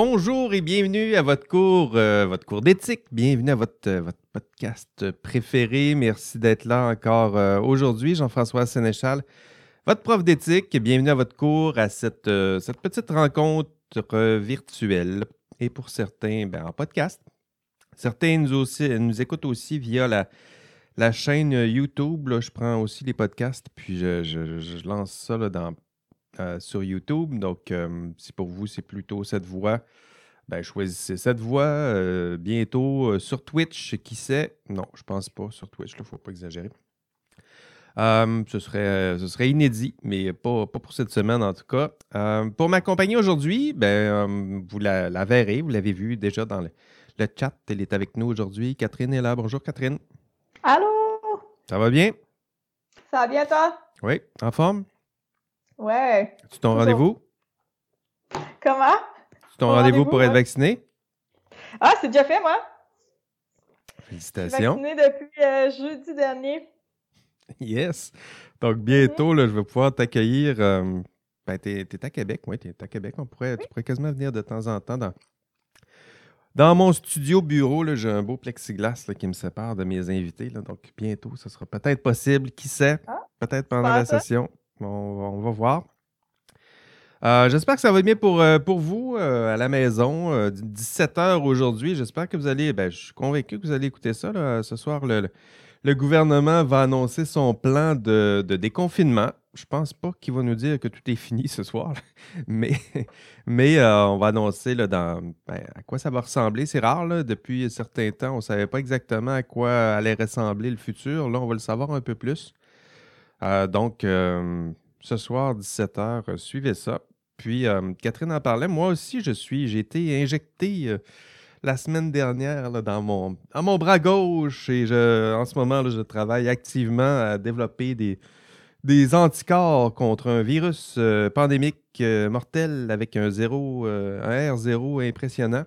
Bonjour et bienvenue à votre cours, euh, votre cours d'éthique. Bienvenue à votre, euh, votre podcast préféré. Merci d'être là encore euh, aujourd'hui, Jean-François Sénéchal, votre prof d'éthique. Bienvenue à votre cours, à cette, petite rencontre virtuelle et pour certains, ben, en podcast. Certains nous, aussi, écoutent aussi via la, la chaîne YouTube. je prends aussi les podcasts, puis je, lance ça dans euh, sur YouTube. Donc, euh, si pour vous, c'est plutôt cette voix, ben, choisissez cette voix. Euh, bientôt sur Twitch, qui sait? Non, je pense pas sur Twitch, il ne faut pas exagérer. ce, serait, ce serait inédit, mais pas, pour cette semaine en tout cas. pour m'accompagner aujourd'hui, ben, vous la, verrez, vous l'avez vu déjà dans le, le, chat. Elle est avec nous aujourd'hui. Catherine est là. Bonjour Catherine. Allô? Ça va bien? Ça va bien toi? Oui, en forme? Ouais. Tu ton rendez-vous? Comment? Tu ton rendez-vous pour être vacciné? Ah, c'est déjà fait, moi. Félicitations. Je suis vacciné depuis euh, jeudi dernier. Yes. Donc, bientôt, là, je vais pouvoir t'accueillir. Euh, ben, t'es, à Québec, oui, t'es à Québec. On pourrait, Tu pourrais quasiment venir de temps en temps dans, dans mon studio bureau. J'ai un beau plexiglas là, qui me sépare de mes invités. Là, donc, bientôt, ce sera peut-être possible. Qui sait? Ah, peut-être pendant la session. On, va voir. Euh, j'espère que ça va bien pour, euh, pour vous euh, à la maison. 17h aujourd'hui. J'espère que vous allez. Ben, je suis convaincu que vous allez écouter ça. ce soir, le, gouvernement va annoncer son plan de, déconfinement. Je pense pas qu'il va nous dire que tout est fini ce soir, mais, mais on va annoncer là, dans, ben, à quoi ça va ressembler. C'est rare, depuis un certain temps, on ne savait pas exactement à quoi allait ressembler le futur. Là, on va le savoir un peu plus. Euh, donc, euh, ce soir, 17h, euh, suivez ça. Puis, Catherine en parlait. Moi aussi, je suis, j'ai été injecté la semaine dernière dans mon, à mon bras gauche et je, en ce moment, je travaille activement à développer des, des anticorps contre un virus pandémique mortel avec un, zéro, un R0 impressionnant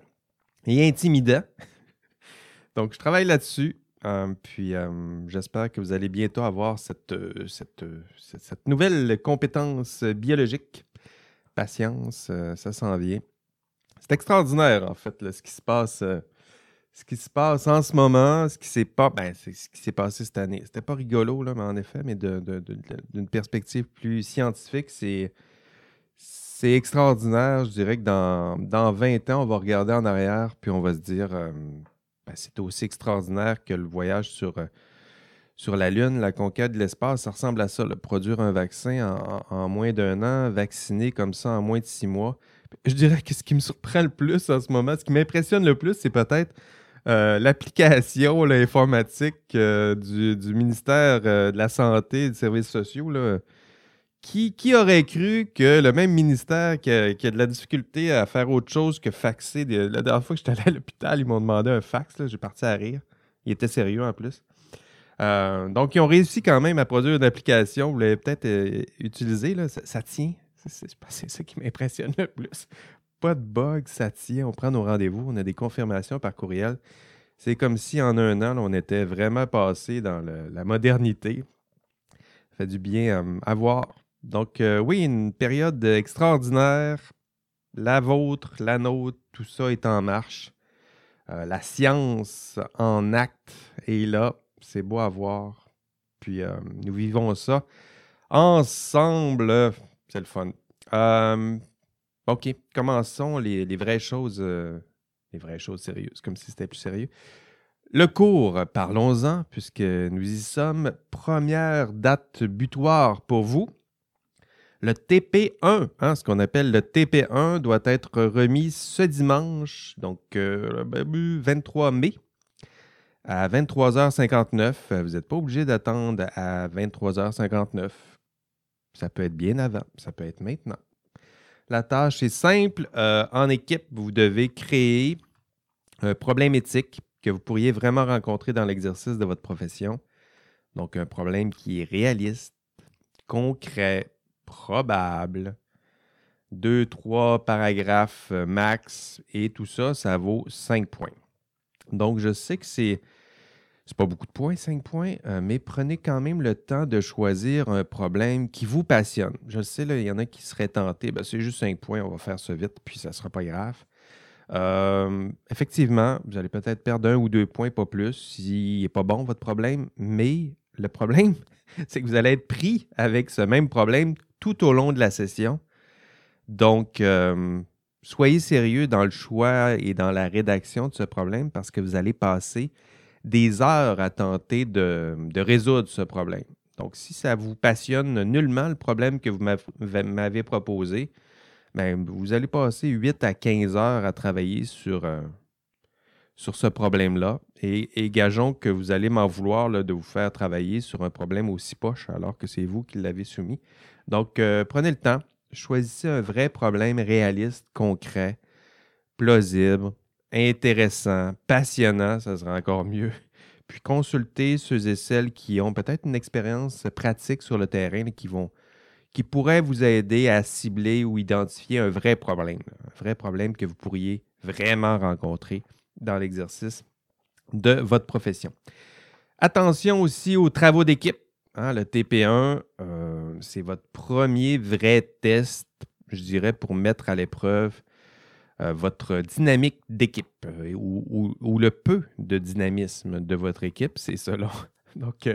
et intimidant. Donc, je travaille là-dessus. Euh, puis euh, j'espère que vous allez bientôt avoir cette, euh, cette, cette, nouvelle compétence biologique. Patience, ça s'en vient. C'est extraordinaire, en fait, ce qui se passe. ce qui se passe en ce moment, ce qui s'est pas, ben, ce qui s'est passé cette année. C'était pas rigolo, là, mais en effet, mais d'une perspective plus scientifique, c'est, extraordinaire. Je dirais que dans, dans 20 ans, on va regarder en arrière, puis on va se dire, ben, c'est aussi extraordinaire que le voyage sur, euh, sur la Lune, la conquête de l'espace. Ça ressemble à ça, produire un vaccin en, moins d'un an, vacciner comme ça en moins de six mois. Je dirais que ce qui me surprend le plus en ce moment, ce qui m'impressionne le plus, c'est peut-être euh, l'application informatique euh, du, ministère de la Santé et des Services sociaux. Qui, aurait cru que le même ministère qui a, de la difficulté à faire autre chose que faxer. la dernière fois que j'étais allé à l'hôpital, ils m'ont demandé un fax. J'ai parti à rire. Il était sérieux en plus. Euh, donc, ils ont réussi quand même à produire une application. Vous l'avez peut-être euh, utilisée. Ça, tient. C'est ça qui m'impressionne le plus. Pas de bug, ça tient. On prend nos rendez-vous. On a des confirmations par courriel. C'est comme si en un an, on était vraiment passé dans la modernité. Ça fait du bien euh, à voir. Donc, euh, oui, une période extraordinaire. La vôtre, la nôtre, tout ça est en marche. Euh, la science en acte est là. C'est beau à voir. Puis, euh, nous vivons ça ensemble. C'est le fun. OK, commençons les, les vraies choses. les vraies choses sérieuses, comme si c'était plus sérieux. Le cours, parlons-en, puisque nous y sommes. Première date butoir pour vous. Le TP1, hein, ce qu'on appelle le TP1, doit être remis ce dimanche, donc 23 euh, mai, à 23h59. Vous n'êtes pas obligé d'attendre à 23h59. Ça peut être bien avant, ça peut être maintenant. La tâche est simple. Euh, en équipe, vous devez créer un problème éthique que vous pourriez vraiment rencontrer dans l'exercice de votre profession. Donc, un problème qui est réaliste, concret, probable. Deux, trois paragraphes euh, max et tout ça, ça vaut cinq points. Donc, je sais que c'est. C'est pas beaucoup de points, cinq points, euh, mais prenez quand même le temps de choisir un problème qui vous passionne. Je sais, il y en a qui seraient tentés, ben, c'est juste cinq points, on va faire ça vite, puis ça sera pas grave. Euh, effectivement, vous allez peut-être perdre un ou deux points, pas plus, s'il n'est pas bon votre problème, mais le problème, c'est que vous allez être pris avec ce même problème tout au long de la session. Donc, euh, soyez sérieux dans le choix et dans la rédaction de ce problème parce que vous allez passer des heures à tenter de, résoudre ce problème. Donc, si ça vous passionne nullement le problème que vous m'avez proposé, ben, vous allez passer 8 à 15 heures à travailler sur, euh, sur ce problème-là. Et, gageons que vous allez m'en vouloir de vous faire travailler sur un problème aussi poche alors que c'est vous qui l'avez soumis. Donc, euh, prenez le temps, choisissez un vrai problème réaliste, concret, plausible, intéressant, passionnant, ça sera encore mieux. Puis consultez ceux et celles qui ont peut-être une expérience pratique sur le terrain qui vont qui pourraient vous aider à cibler ou identifier un vrai problème, un vrai problème que vous pourriez vraiment rencontrer dans l'exercice de votre profession. Attention aussi aux travaux d'équipe. Hein, le TP1, euh, c'est votre premier vrai test, je dirais, pour mettre à l'épreuve euh, votre dynamique d'équipe euh, ou, le peu de dynamisme de votre équipe. C'est cela. Donc,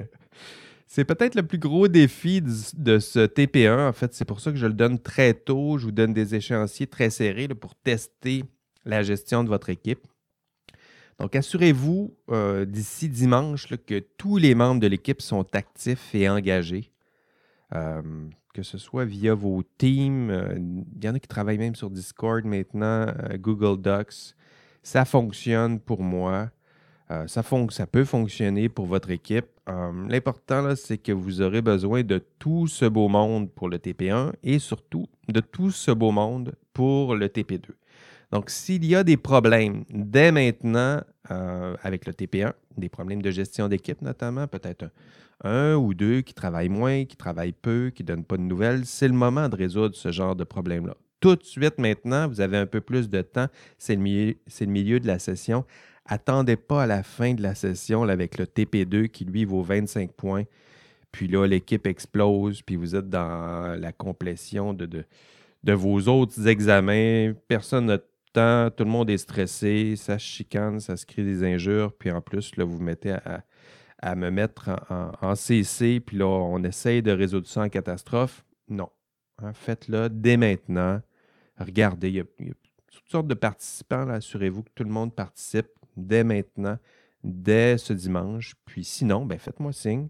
c'est peut-être le plus gros défi de, ce TP1. En fait, c'est pour ça que je le donne très tôt. Je vous donne des échéanciers très serrés pour tester la gestion de votre équipe. Donc, assurez-vous euh, d'ici dimanche que tous les membres de l'équipe sont actifs et engagés, euh, que ce soit via vos teams. Euh, il y en a qui travaillent même sur Discord maintenant, Google Docs. Ça fonctionne pour moi. ça, ça peut fonctionner pour votre équipe. L'important, c'est que vous aurez besoin de tout ce beau monde pour le TP1 et surtout de tout ce beau monde pour le TP2. Donc, s'il y a des problèmes dès maintenant euh, avec le TP1, des problèmes de gestion d'équipe notamment, peut-être un, ou deux qui travaillent moins, qui travaillent peu, qui ne donnent pas de nouvelles, c'est le moment de résoudre ce genre de problème-là. Tout de suite maintenant, vous avez un peu plus de temps, c'est le, milieu, le milieu de la session. Attendez pas à la fin de la session avec le TP2 qui lui vaut 25 points. Puis là, l'équipe explose, puis vous êtes dans la complétion de, de, de vos autres examens. Personne n'a tout le monde est stressé, ça chicane, ça se crée des injures, puis en plus, là, vous vous mettez à, me mettre en, CC, puis là, on essaye de résoudre ça en catastrophe. Non. Hein, faites-le dès maintenant. Regardez, il y, a, toutes sortes de participants, assurez-vous que tout le monde participe dès maintenant, dès ce dimanche. Puis sinon, ben, faites-moi signe.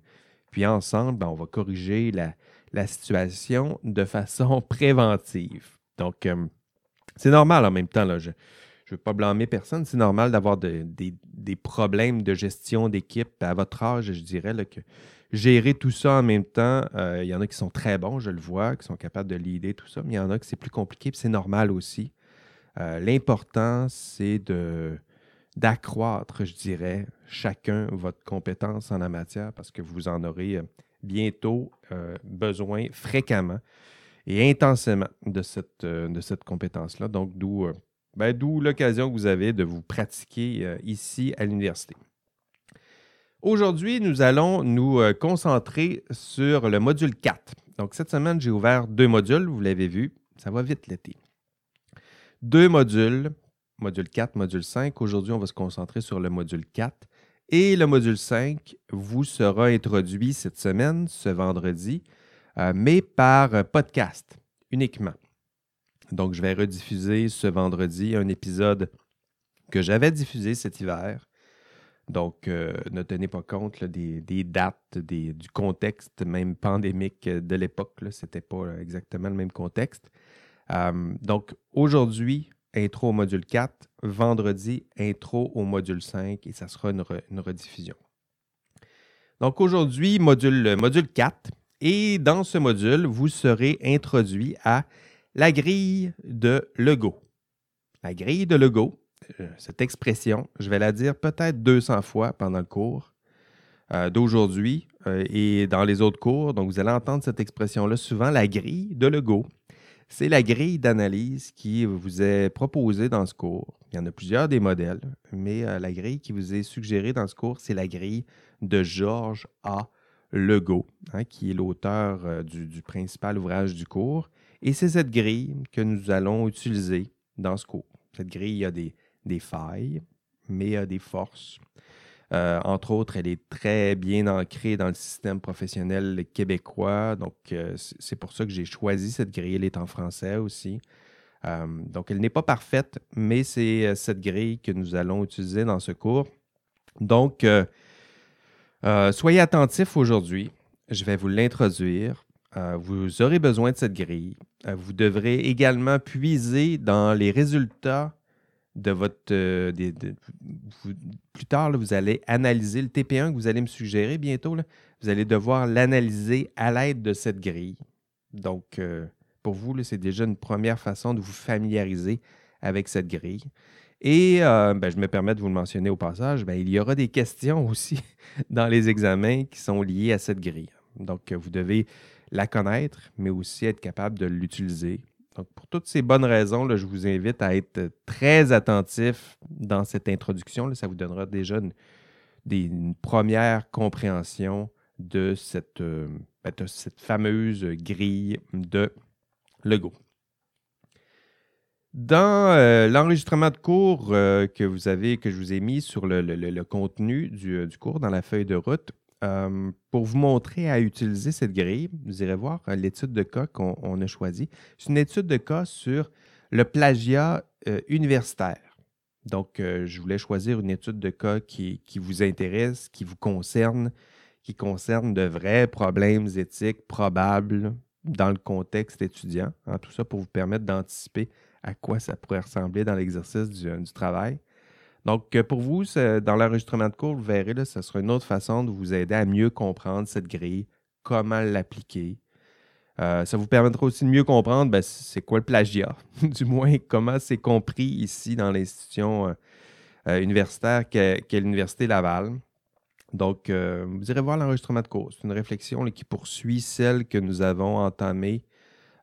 Puis ensemble, ben, on va corriger la, situation de façon préventive. Donc, euh, c'est normal en même temps. Je ne veux pas blâmer personne. C'est normal d'avoir des, problèmes de gestion d'équipe à votre âge, je dirais, que gérer tout ça en même temps, euh, il y en a qui sont très bons, je le vois, qui sont capables de l'idée, tout ça, mais il y en a qui c'est plus compliqué, c'est normal aussi. Euh, l'important, c'est d'accroître, je dirais, chacun votre compétence en la matière parce que vous en aurez euh, bientôt besoin fréquemment et intensément de cette, euh, de cette compétence-là. Donc, euh, ben, d'où l'occasion que vous avez de vous pratiquer euh, ici à l'université. Aujourd'hui, nous allons nous concentrer sur le module 4. Donc, cette semaine, j'ai ouvert deux modules, vous l'avez vu, ça va vite l'été. Deux modules, module 4, module 5. Aujourd'hui, on va se concentrer sur le module 4. Et le module 5 vous sera introduit cette semaine, ce vendredi, euh, mais par euh, podcast uniquement. Donc, je vais rediffuser ce vendredi un épisode que j'avais diffusé cet hiver. Donc, euh, ne tenez pas compte des, dates, du contexte même pandémique de l'époque. Ce n'était pas exactement le même contexte. donc, aujourd'hui, intro au module 4. Vendredi, intro au module 5 et ça sera une, rediffusion. Donc, aujourd'hui, module, module 4. Et dans ce module, vous serez introduit à la grille de Lego. La grille de Lego, euh, cette expression, je vais la dire peut-être 200 fois pendant le cours euh, d'aujourd'hui euh, et dans les autres cours. Donc, vous allez entendre cette expression-là souvent, la grille de Lego. C'est la grille d'analyse qui vous est proposée dans ce cours. Il y en a plusieurs des modèles, mais la grille qui vous est suggérée dans ce cours, c'est la grille de Georges A. Legault, hein, qui est l'auteur euh, du, principal ouvrage du cours. Et c'est cette grille que nous allons utiliser dans ce cours. Cette grille a des, failles, mais a des forces. Euh, entre autres, elle est très bien ancrée dans le système professionnel québécois. Donc, euh, c'est pour ça que j'ai choisi cette grille. Elle est en français aussi. Donc, elle n'est pas parfaite, mais c'est cette grille que nous allons utiliser dans ce cours. Donc, soyez attentifs aujourd'hui. Je vais vous l'introduire. vous aurez besoin de cette grille. vous devrez également puiser dans les résultats de votre. Euh, plus tard, vous allez analyser le TP1 que vous allez me suggérer bientôt. vous allez devoir l'analyser à l'aide de cette grille. Donc, euh, pour vous, c'est déjà une première façon de vous familiariser avec cette grille. Et euh, ben, je me permets de vous le mentionner au passage, ben, il y aura des questions aussi dans les examens qui sont liées à cette grille. Donc, vous devez la connaître, mais aussi être capable de l'utiliser donc, pour toutes ces bonnes raisons, je vous invite à être très attentif dans cette introduction. ça vous donnera déjà une, première compréhension de cette, euh, ben, cette, fameuse grille de Lego. Dans euh, l'enregistrement de cours euh, que vous avez, que je vous ai mis sur le, contenu du, cours dans la feuille de route, euh, pour vous montrer à utiliser cette grille, vous irez voir euh, l'étude de cas qu'on a choisie. C'est une étude de cas sur le plagiat euh, universitaire. Donc, je voulais choisir une étude de cas qui, vous intéresse, qui vous concerne, qui concerne de vrais problèmes éthiques probables dans le contexte étudiant. Hein, tout ça pour vous permettre d'anticiper à quoi ça pourrait ressembler dans l'exercice du, travail. Donc, euh, pour vous, dans l'enregistrement de cours, vous verrez, là, ce sera une autre façon de vous aider à mieux comprendre cette grille, comment l'appliquer. Euh, ça vous permettra aussi de mieux comprendre ben, c'est quoi le plagiat, du moins comment c'est compris ici dans l'institution euh, universitaire qu'est l'Université Laval. Donc, vous irez voir l'enregistrement de cours. C'est une réflexion qui poursuit celle que nous avons entamée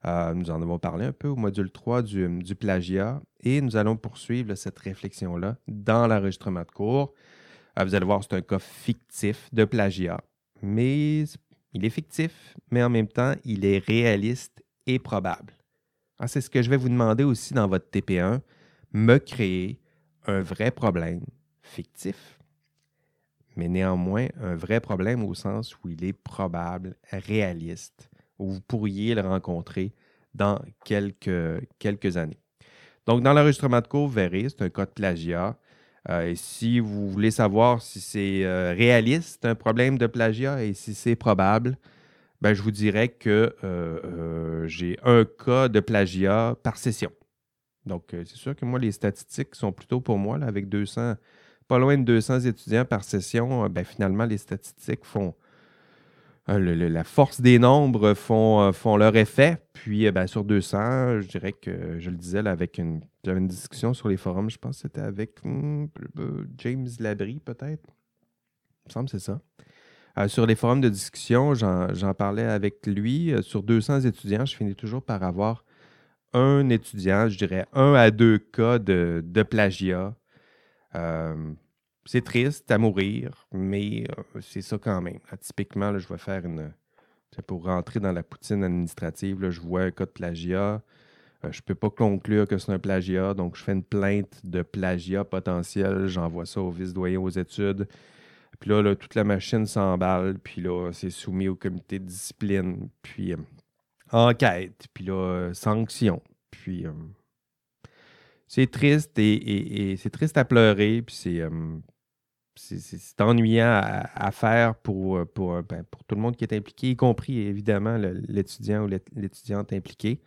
euh, nous en avons parlé un peu au module 3 du, plagiat et nous allons poursuivre cette réflexion-là dans l'enregistrement de cours. Euh, vous allez voir, c'est un cas fictif de plagiat, mais il est fictif, mais en même temps, il est réaliste et probable. Ah, c'est ce que je vais vous demander aussi dans votre TP1, me créer un vrai problème fictif, mais néanmoins un vrai problème au sens où il est probable, réaliste où vous pourriez le rencontrer dans quelques, années. Donc, dans l'enregistrement de cours, vous verrez, c'est un cas de plagiat. Euh, et si vous voulez savoir si c'est euh, réaliste, un problème de plagiat, et si c'est probable, ben, je vous dirais que euh, j'ai un cas de plagiat par session. Donc, c'est sûr que moi, les statistiques sont plutôt pour moi, là, avec 200, pas loin de 200 étudiants par session, ben, finalement, les statistiques font, euh, la force des nombres font, euh, leur effet. Puis, euh, ben, sur 200, je dirais que je le disais avec une, j'avais une discussion sur les forums, je pense que c'était avec hmm, James Labrie, peut-être. Il me semble que c'est ça. sur les forums de discussion, j'en parlais avec lui. sur 200 étudiants, je finis toujours par avoir un étudiant, je dirais un à deux cas de plagiat c'est triste à mourir, mais euh, c'est ça quand même. typiquement, je vais faire une. Pour rentrer dans la poutine administrative, je vois un cas de plagiat. Euh, je ne peux pas conclure que c'est un plagiat, donc je fais une plainte de plagiat potentiel. J'envoie ça au vice-doyen aux études. Puis là, toute la machine s'emballe, puis là, c'est soumis au comité de discipline, puis euh, enquête, puis là, sanction. Puis c'est triste et, c'est triste à pleurer, puis c'est c'est ennuyant à, faire pour, euh, euh, ben, pour, tout le monde qui est impliqué, y compris évidemment l'étudiant ou l'étudiante impliquée.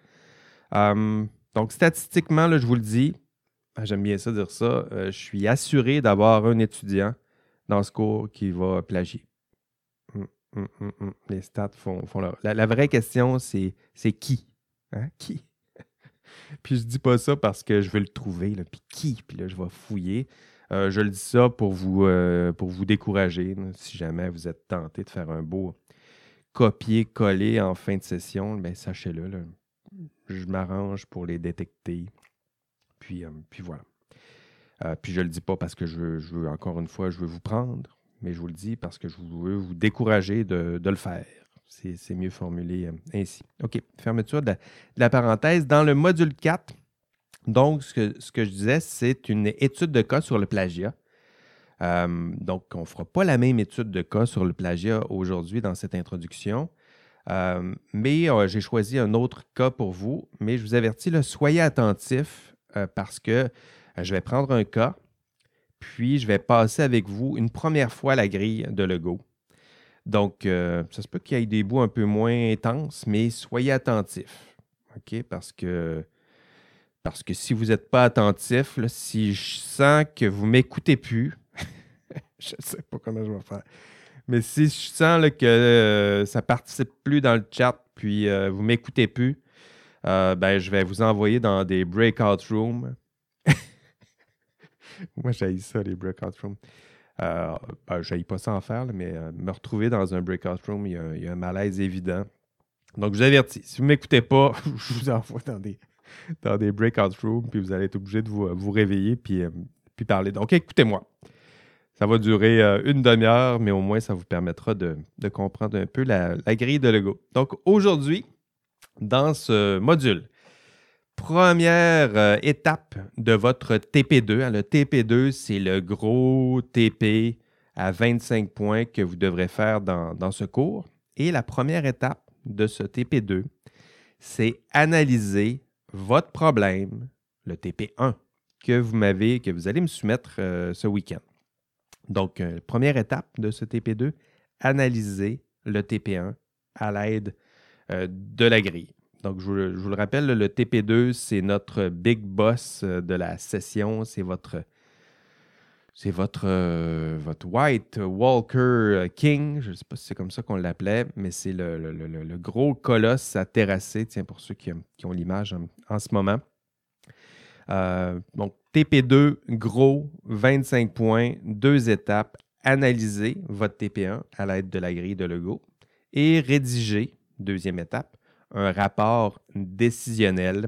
Hum, donc, statistiquement, je vous le dis, ah, j'aime bien ça dire ça, euh, je suis assuré d'avoir un étudiant dans ce cours qui va plagier. Hum, hum, Les stats font, leur... la, vraie question, c'est qui? Hein? Qui? puis je dis pas ça parce que je veux le trouver, là, puis qui? Puis là, je vais fouiller. Euh, je le dis ça pour vous, euh, décourager, si jamais vous êtes tenté de faire un beau copier-coller en fin de session, ben, sachez-le, je m'arrange pour les détecter. Puis, euh, puis voilà. puis je ne le dis pas parce que je veux, encore une fois, je veux vous prendre, mais je vous le dis parce que je veux vous décourager de, le faire. C'est mieux formulé ainsi. OK, fermeture de la, parenthèse. Dans le module 4, Donc, ce que, je disais, c'est une étude de cas sur le plagiat. Euh, donc, on ne fera pas la même étude de cas sur le plagiat aujourd'hui dans cette introduction. Euh, mais euh, j'ai choisi un autre cas pour vous. Mais je vous avertis, soyez attentifs parce que je vais prendre un cas, puis je vais passer avec vous une première fois la grille de Lego. Donc, ça se peut qu'il y ait des bouts un peu moins intenses, mais soyez attentifs. OK? Parce que parce que si vous n'êtes pas attentif, si je sens que vous m'écoutez plus, je ne sais pas comment je vais faire. Mais si je sens que euh, ça ne participe plus dans le chat, puis euh, vous m'écoutez plus, euh, ben, je vais vous envoyer dans des breakout rooms. Moi, j'ai ça, les breakout rooms. ben, je pas ça en faire, mais me retrouver dans un breakout room, il y, a, un malaise évident. Donc, je vous avertis, si vous ne m'écoutez pas, je vous envoie dans des, dans des breakout rooms, puis vous allez être obligé de vous, vous réveiller, puis, puis parler. Donc, écoutez-moi. Ça va durer euh, une demi-heure, mais au moins, ça vous permettra de, comprendre un peu la, grille de Lego. Donc, aujourd'hui, dans ce module, première euh, étape de votre TP2. Hein, le TP2, c'est le gros TP à 25 points que vous devrez faire dans, dans ce cours. Et la première étape de ce TP2, c'est analyser votre problème, le TP1, que vous m'avez, que vous allez me soumettre euh, ce week-end. Donc, euh, première étape de ce TP2, analyser le TP1 à l'aide euh, de la grille. Donc, je vous, le rappelle, le TP2, c'est notre big boss de la session. C'est votre, c'est votre, votre White Walker King. Je ne sais pas si c'est comme ça qu'on l'appelait, mais c'est le, gros colosse à terrasser, tiens, pour ceux qui, ont l'image en, ce moment. donc, TP2, gros, 25 points, deux étapes. Analyser votre TP1 à l'aide de la grille de Lego et rédiger, deuxième étape, un rapport décisionnel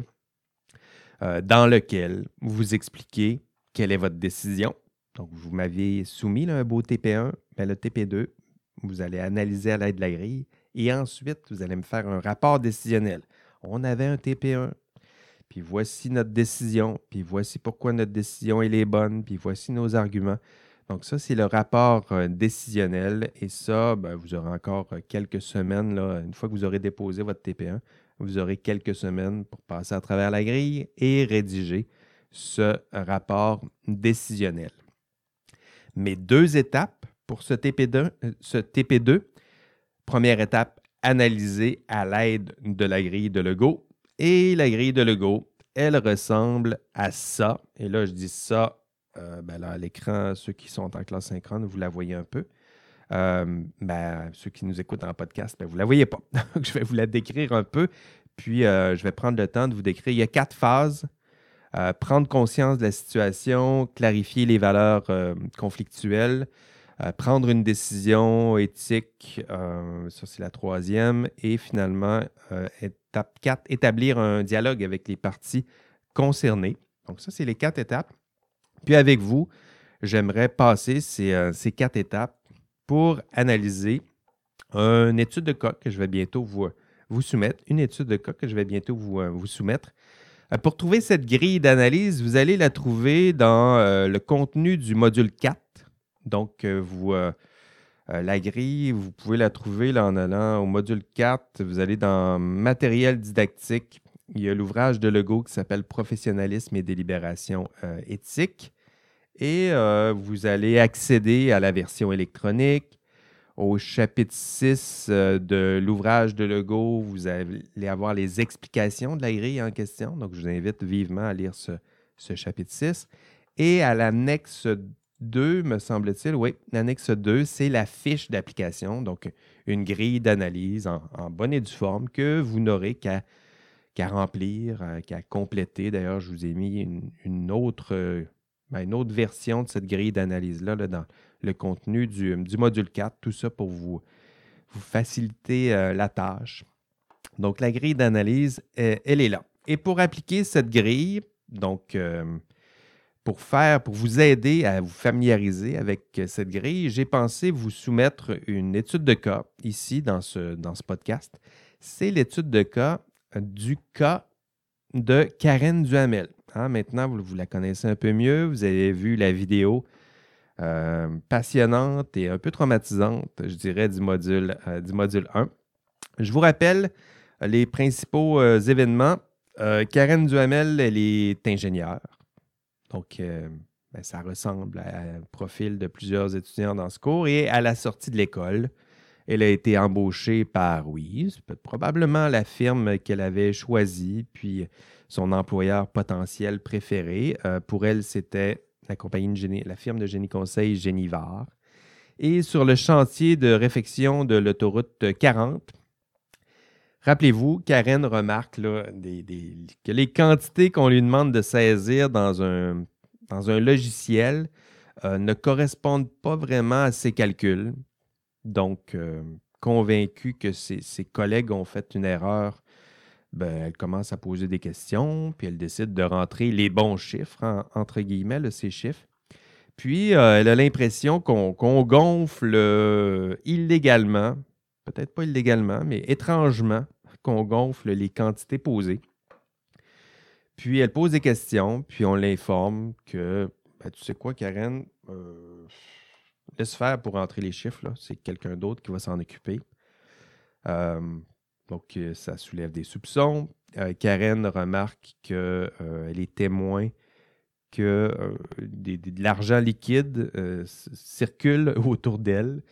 euh, dans lequel vous expliquez quelle est votre décision. Donc, vous m'aviez soumis un beau TP1, mais le TP2, vous allez analyser à l'aide de la grille et ensuite, vous allez me faire un rapport décisionnel. On avait un TP1, puis voici notre décision, puis voici pourquoi notre décision est bonne, puis voici nos arguments. Donc ça, c'est le rapport euh, décisionnel et ça, ben, vous aurez encore euh, quelques semaines, là, une fois que vous aurez déposé votre TP1, vous aurez quelques semaines pour passer à travers la grille et rédiger ce rapport décisionnel. Mais deux étapes pour ce TP2, euh, ce TP2. Première étape, analyser à l'aide de la grille de Lego. Et la grille de Lego, elle ressemble à ça. Et là, je dis ça, euh, ben à l'écran, ceux qui sont en classe synchrone, vous la voyez un peu. Euh, ben, ceux qui nous écoutent en podcast, ben, vous ne la voyez pas. Donc, je vais vous la décrire un peu. Puis, je vais prendre le temps de vous décrire. Il y a quatre phases. Prendre conscience de la situation, clarifier les valeurs conflictuelles, prendre une décision éthique, ça c'est la troisième, et finalement, Étape 4, établir un dialogue avec les parties concernées. Donc, ça, c'est les quatre étapes. Puis avec vous, j'aimerais passer ces, euh, quatre étapes pour analyser une étude de cas que je vais bientôt vous, vous soumettre, une étude de cas que je vais bientôt vous, euh, vous soumettre. Euh, pour trouver cette grille d'analyse, vous allez la trouver dans le contenu du module 4. Donc, vous, euh, la grille, vous pouvez la trouver en allant au module 4. Vous allez dans Matériel didactique. Il y a l'ouvrage de Legault qui s'appelle Professionnalisme et délibération euh, éthique. Et euh, vous allez accéder à la version électronique. Au chapitre 6 de l'ouvrage de Legault, vous allez avoir les explications de la grille en question. Donc, je vous invite vivement à lire ce, chapitre 6. Et à l'annexe 2, me semble-t-il, oui, l'annexe 2, c'est la fiche d'application, donc une grille d'analyse en, bonne et due forme que vous n'aurez qu'à remplir, euh, qu'à compléter. D'ailleurs, je vous ai mis une, autre, ben, une autre version de cette grille d'analyse-là dans le contenu du, module 4, tout ça pour vous, faciliter euh, la tâche. Donc, la grille d'analyse, elle est là. Et pour appliquer cette grille, donc, euh, pour faire, pour vous aider à vous familiariser avec euh, cette grille, j'ai pensé vous soumettre une étude de cas ici dans ce, podcast. C'est l'étude de cas du cas de Karen Duhamel. Hein, maintenant, vous, la connaissez un peu mieux. Vous avez vu la vidéo euh, passionnante et un peu traumatisante, je dirais, du module, euh, du module 1. Je vous rappelle les principaux euh, événements. Karen Duhamel, elle est ingénieure. Donc, ben, ça ressemble à profil de plusieurs étudiants dans ce cours. Et à la sortie de l'école, elle a été embauchée par, oui, probablement la firme qu'elle avait choisie, puis son employeur potentiel préféré. Euh, pour elle, c'était la firme de génie conseil Génivar. Et sur le chantier de réfection de l'autoroute 40, rappelez-vous, Karen remarque que les quantités qu'on lui demande de saisir dans un, dans un logiciel euh, ne correspondent pas vraiment à ses calculs. Donc, euh, convaincu que ses, collègues ont fait une erreur, ben, elle commence à poser des questions, puis elle décide de rentrer les bons chiffres, entre guillemets, ces chiffres. Puis, euh, elle a l'impression qu'on gonfle euh, illégalement, peut-être pas illégalement, mais étrangement, qu'on gonfle les quantités posées. Puis, elle pose des questions, puis on l'informe que, ben, tu sais quoi, Karen, laisse faire pour entrer les chiffres. C'est quelqu'un d'autre qui va s'en occuper. Euh, donc, euh, ça soulève des soupçons. Euh, Karen remarque qu'elle est témoin que de l'argent liquide circule autour d'elle.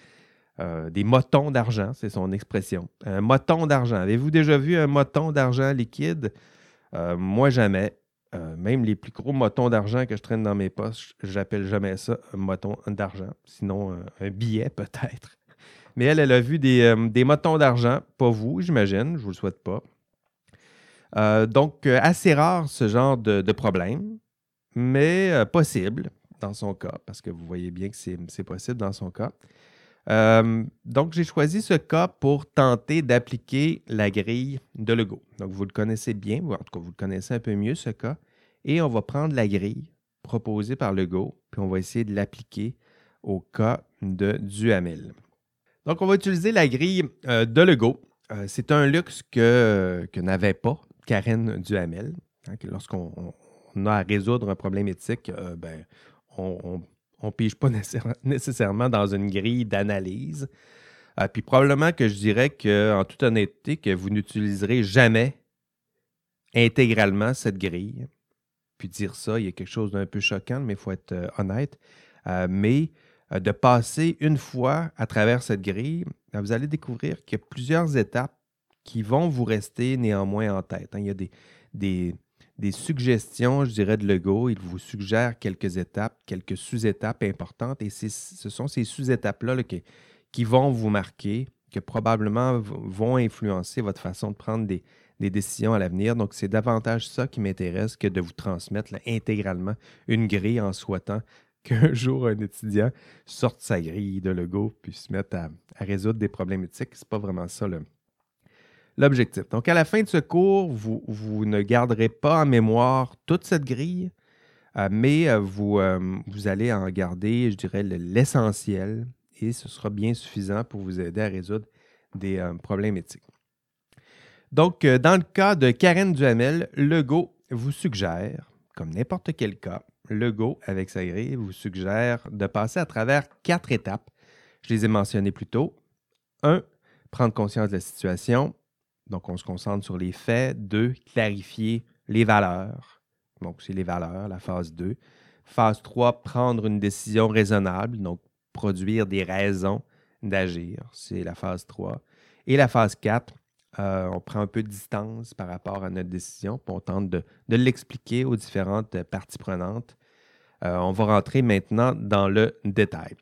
des motons d'argent, c'est son expression. Un moton d'argent. Avez-vous déjà vu un moton d'argent liquide? moi, jamais. Euh, même les plus gros motons d'argent que je traîne dans mes poches, j'appelle jamais ça un moton d'argent, sinon euh, un, billet peut-être. Mais elle, elle a vu des, euh, motons d'argent, pas vous, j'imagine, je vous le souhaite pas. donc, assez rare ce genre de, problème, mais possible dans son cas, parce que vous voyez bien que c'est possible dans son cas. donc, j'ai choisi ce cas pour tenter d'appliquer la grille de Lego. Donc, vous le connaissez bien, ou en tout cas, vous le connaissez un peu mieux, ce cas. Et on va prendre la grille proposée par Lego, puis on va essayer de l'appliquer au cas de Duhamel. Donc, on va utiliser la grille euh, de Lego. Euh, c'est un luxe que, que n'avait pas Karen Duhamel. Hein, lorsqu'on a à résoudre un problème éthique, euh, ben, on ne pige pas nécessairement dans une grille d'analyse. puis probablement que je dirais qu'en toute honnêteté, que vous n'utiliserez jamais intégralement cette grille. Puis dire ça, il y a quelque chose d'un peu choquant, mais il faut être euh, honnête. Euh, mais euh, de passer une fois à travers cette grille, vous allez découvrir qu'il y a plusieurs étapes qui vont vous rester néanmoins en tête. Hein. Il y a des, suggestions, je dirais, de Lego. Il vous suggère quelques étapes, quelques sous-étapes importantes. Et ce sont ces sous-étapes-là qui, vont vous marquer, que probablement vont influencer votre façon de prendre des, des décisions à l'avenir. Donc, c'est davantage ça qui m'intéresse que de vous transmettre intégralement une grille en souhaitant qu'un jour un étudiant sorte sa grille de logo puis se mette à, résoudre des problèmes éthiques. Ce n'est pas vraiment ça l'objectif. Donc, à la fin de ce cours, vous, ne garderez pas en mémoire toute cette grille, euh, mais euh, vous, euh, vous allez en garder, je dirais, l'essentiel et ce sera bien suffisant pour vous aider à résoudre des problèmes éthiques. Donc, dans le cas de Karen Duhamel, Legault vous suggère, comme n'importe quel cas, Legault, avec sa grille, vous suggère de passer à travers quatre étapes. Je les ai mentionnées plus tôt. Un, prendre conscience de la situation. Donc, on se concentre sur les faits. Deux, clarifier les valeurs. Donc, c'est les valeurs, la phase 2. Phase 3, prendre une décision raisonnable. Donc, produire des raisons d'agir. C'est la phase 3. Et la phase 4, euh, on prend un peu de distance par rapport à notre décision, puis on tente de, l'expliquer aux différentes parties prenantes. Euh, on va rentrer maintenant dans le détail.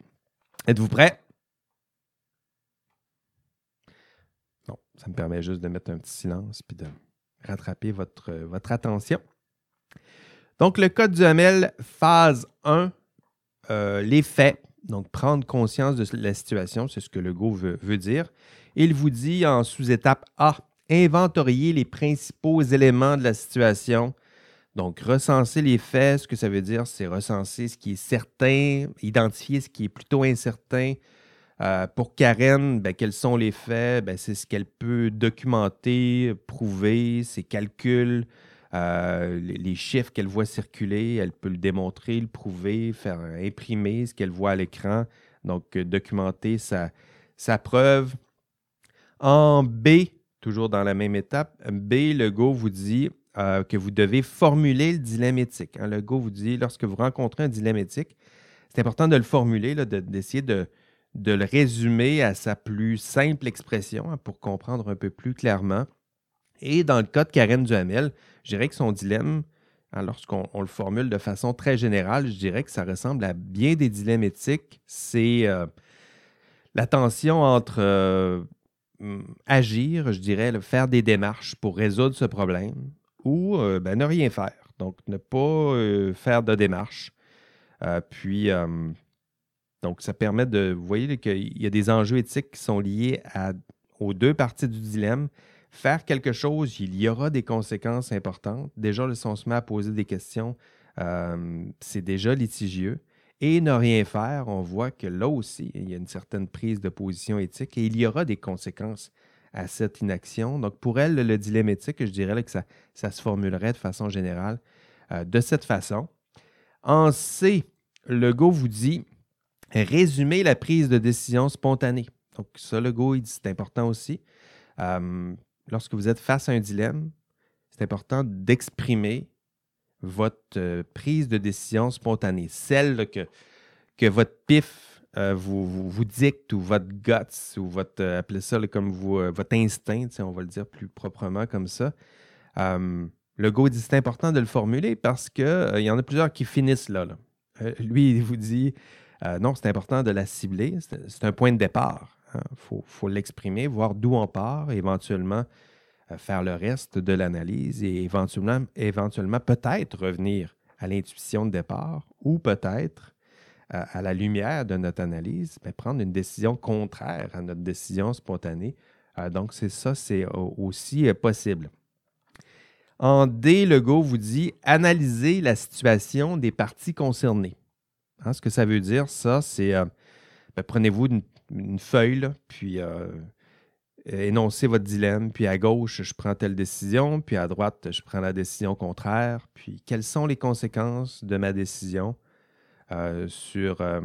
Êtes-vous prêts? Non, ça me permet juste de mettre un petit silence puis de rattraper votre, attention. Donc, le code du Hamel, phase 1, euh, les faits. Donc, prendre conscience de la situation, c'est ce que le go veut dire. Il vous dit en sous-étape A, inventorier les principaux éléments de la situation. Donc, recenser les faits, ce que ça veut dire, c'est recenser ce qui est certain, identifier ce qui est plutôt incertain. Euh, pour Karen, ben, quels sont les faits? Ben, c'est ce qu'elle peut documenter, prouver, ses calculs. euh, les, chiffres qu'elle voit circuler, elle peut le démontrer, le prouver, faire imprimer ce qu'elle voit à l'écran, donc euh, documenter sa preuve. En B, toujours dans la même étape, B, le Go vous dit euh, que vous devez formuler le dilemme éthique. Hein. Le Go vous dit, lorsque vous rencontrez un dilemme éthique, c'est important de le formuler, d'essayer de, de le résumer à sa plus simple expression hein, pour comprendre un peu plus clairement. Et dans le cas de Karen Duhamel, je dirais que son dilemme, hein, lorsqu'on on le formule de façon très générale, je dirais que ça ressemble à bien des dilemmes éthiques. C'est euh, la tension entre euh, agir, je dirais, le faire des démarches pour résoudre ce problème ou euh, ben, ne rien faire. Donc, ne pas euh, faire de démarches. Euh, puis, donc, ça permet de. Vous voyez qu'il y a des enjeux éthiques qui sont liés aux deux parties du dilemme. Faire quelque chose, il y aura des conséquences importantes. Déjà, si on se met à poser des questions, c'est déjà litigieux. Et ne rien faire, on voit que là aussi, il y a une certaine prise de position éthique et il y aura des conséquences à cette inaction. Donc, pour elle, le dilemme éthique, je dirais là, que ça, ça se formulerait de façon générale euh, de cette façon. En C, le go vous dit résumer la prise de décision spontanée. Donc, ça, le go, il dit c'est important aussi. Euh, lorsque vous êtes face à un dilemme, c'est important d'exprimer votre euh, prise de décision spontanée, celle que, que votre pif euh, vous, vous, dicte ou votre guts ou votre, euh, appelez ça comme vous, votre instinct, on va le dire plus proprement comme ça. Le go dit c'est important de le formuler parce qu'il il y en a plusieurs qui finissent là. lui, il vous dit non, c'est important de la cibler, c'est un point de départ. Il faut, faut l'exprimer, voir d'où on part, éventuellement faire le reste de l'analyse et éventuellement, éventuellement peut-être revenir à l'intuition de départ ou peut-être euh, à la lumière de notre analyse, ben, prendre une décision contraire à notre décision spontanée. Euh, donc, c'est ça, c'est au- aussi euh, possible. En D, le go vous dit analyser la situation des parties concernées. Hein, ce que ça veut dire, ça, c'est euh, ben, prenez-vous une, feuille, puis énoncez votre dilemme, puis à gauche, je prends telle décision, puis à droite, je prends la décision contraire, puis quelles sont les conséquences de ma décision euh, sur, euh,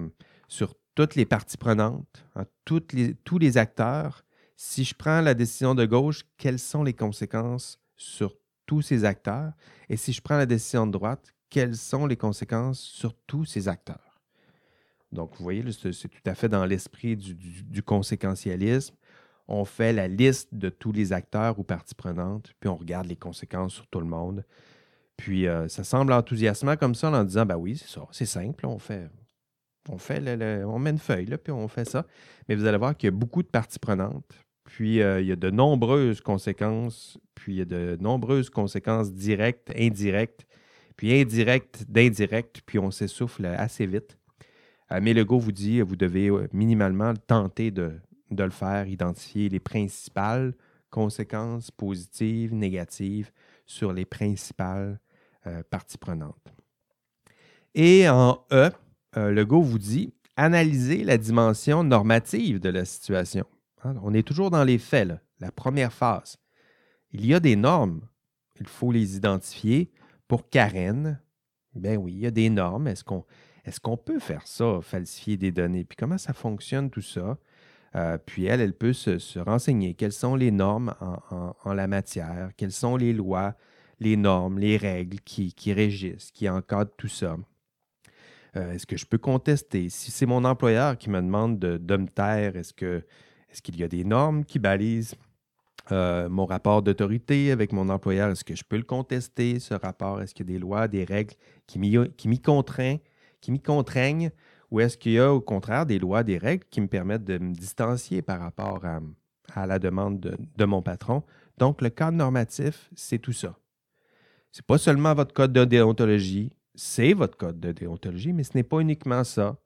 sur toutes les parties prenantes, hein, les- tous les acteurs? Si je prends la décision de gauche, quelles sont les conséquences sur tous ces acteurs? Et si je prends la décision de droite, quelles sont les conséquences sur tous ces acteurs? Donc, vous voyez, c'est tout à fait dans l'esprit du, du- du conséquentialisme. On fait la liste de tous les acteurs ou parties prenantes, puis on regarde les conséquences sur tout le monde. Puis euh, ça semble enthousiasmant comme ça en disant, ben oui, c'est ça, c'est simple, on fait, on fait le- on met une feuille, là, puis on fait ça. Mais vous allez voir qu'il y a beaucoup de parties prenantes, puis euh, il y a de nombreuses conséquences, puis il y a de nombreuses conséquences directes, indirectes, puis indirectes, d'indirectes, puis on s'essouffle assez vite. Euh, mais le go vous dit, vous devez minimalement tenter de, de le faire, identifier les principales conséquences positives, négatives sur les principales euh, parties prenantes. Et en E, euh, le vous dit analyser la dimension normative de la situation. Hein, On est toujours dans les faits, la première phase. Il y a des normes, il faut les identifier. Pour Karen, ben oui, il y a des normes. Est-ce qu'on est qu'on peut faire ça, falsifier des données? Puis comment ça fonctionne tout ça? Euh, puis elle, elle peut se, se renseigner. Quelles sont les normes en, la matière? Quelles sont les lois, les normes, les règles qui, régissent, qui encadrent tout ça? Euh, est-ce que je peux contester? Si c'est mon employeur qui me demande de, me taire, est-ce qu'il y a des normes qui balisent euh, mon rapport d'autorité avec mon employeur? Est-ce que je peux le contester, ce rapport? Est-ce qu'il y a des lois, des règles qui m'y qui qui m'y contraignent? Ou est-ce qu'il y a au contraire des lois, des règles qui me permettent de me distancier par rapport à, la demande de, mon patron? Donc, le cadre normatif, c'est tout ça. C'est pas seulement votre code de déontologie, c'est votre code de déontologie, mais ce n'est pas uniquement ça.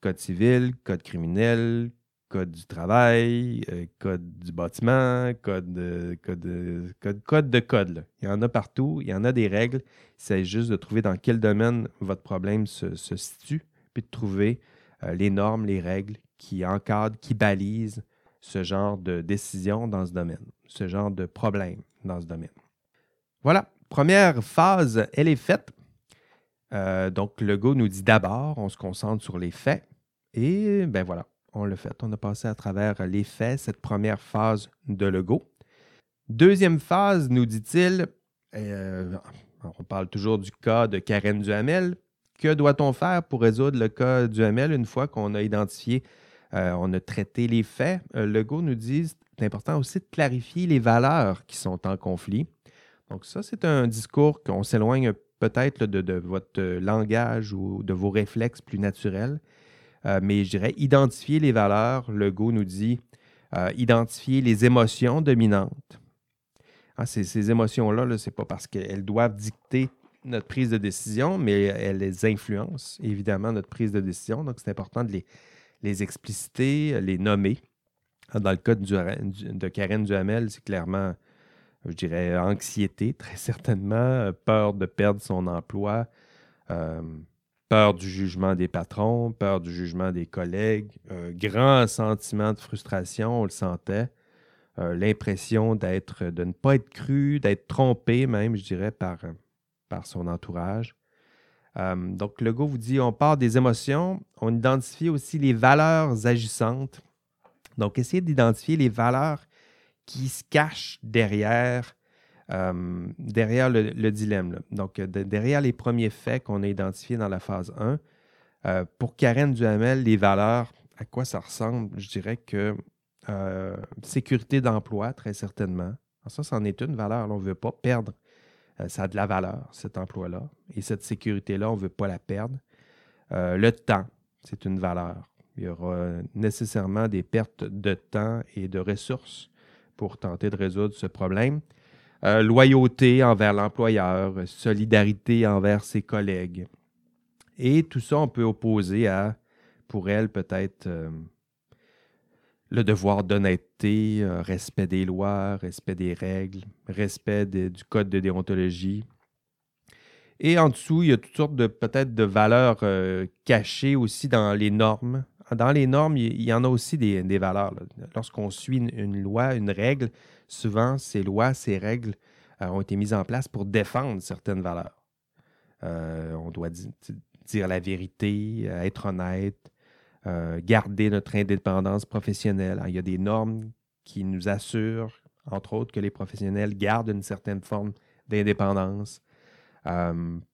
Code civil, code criminel, code du travail, euh, code du bâtiment, code, de- code, de- code, de code. Il y en a partout, il y en a des règles. Il s'agit juste de trouver dans quel domaine votre problème se situe, puis de trouver euh, les normes, les règles qui encadrent, qui balisent ce genre de décision dans ce domaine, ce genre de problème dans ce domaine. Voilà, première phase, elle est faite. Euh, donc, le go nous dit d'abord, on se concentre sur les faits. Et ben voilà, on l'a fait. On a passé à travers les faits, cette première phase de le go. Deuxième phase, nous dit-il, euh, on parle toujours du cas de Karen Duhamel. Que doit-on faire pour résoudre le cas Duhamel une fois qu'on a identifié, euh, on a traité les faits? le go nous dit c'est important aussi de clarifier les valeurs qui sont en conflit. Donc, ça, c'est un discours qu'on s'éloigne peut-être de, votre langage ou de vos réflexes plus naturels. Euh, mais je dirais identifier les valeurs. Le go nous dit euh, identifier les émotions dominantes. Ah, ces, émotions-là, -là, ce n'est pas parce qu'elles doivent dicter notre prise de décision, mais elles influencent évidemment notre prise de décision. Donc, c'est important de les, expliciter, les nommer. Dans le cas de Karen Duhamel, c'est clairement je dirais, anxiété, très certainement, euh, peur de perdre son emploi, euh, peur du jugement des patrons, peur du jugement des collègues, un grand sentiment de frustration, on le sentait, euh, l'impression d'être, de ne pas être cru, d'être trompé même, je dirais, par, par son entourage. donc, le go vous dit, on part des émotions, on identifie aussi les valeurs agissantes. Donc, essayez d'identifier les valeurs qui se cache derrière, euh, le, dilemme. Donc, derrière les premiers faits qu'on a identifiés dans la phase 1, euh, pour Karen Duhamel, les valeurs, à quoi ça ressemble? Je dirais que euh, sécurité d'emploi, très certainement. ça, c'en est une valeur. on ne veut pas perdre. Ça a de la valeur, cet emploi-là. Et cette sécurité-là, on ne veut pas la perdre. le temps, c'est une valeur. Il y aura nécessairement des pertes de temps et de ressources pour tenter de résoudre ce problème. Euh, loyauté envers l'employeur, solidarité envers ses collègues. Et tout ça, on peut opposer à, pour elle, peut-être euh, le devoir d'honnêteté, euh, respect des lois, respect des règles, respect du code de déontologie. Et en dessous, il y a toutes sortes de peut-être de valeurs cachées aussi dans les normes dans les normes, il y en a aussi des, valeurs. Lorsqu'on suit une, loi, une règle, souvent ces lois, ces règles euh, ont été mises en place pour défendre certaines valeurs. Euh, on doit dire la vérité, euh, être honnête, garder notre indépendance professionnelle. il y a des normes qui nous assurent, entre autres, que les professionnels gardent une certaine forme d'indépendance.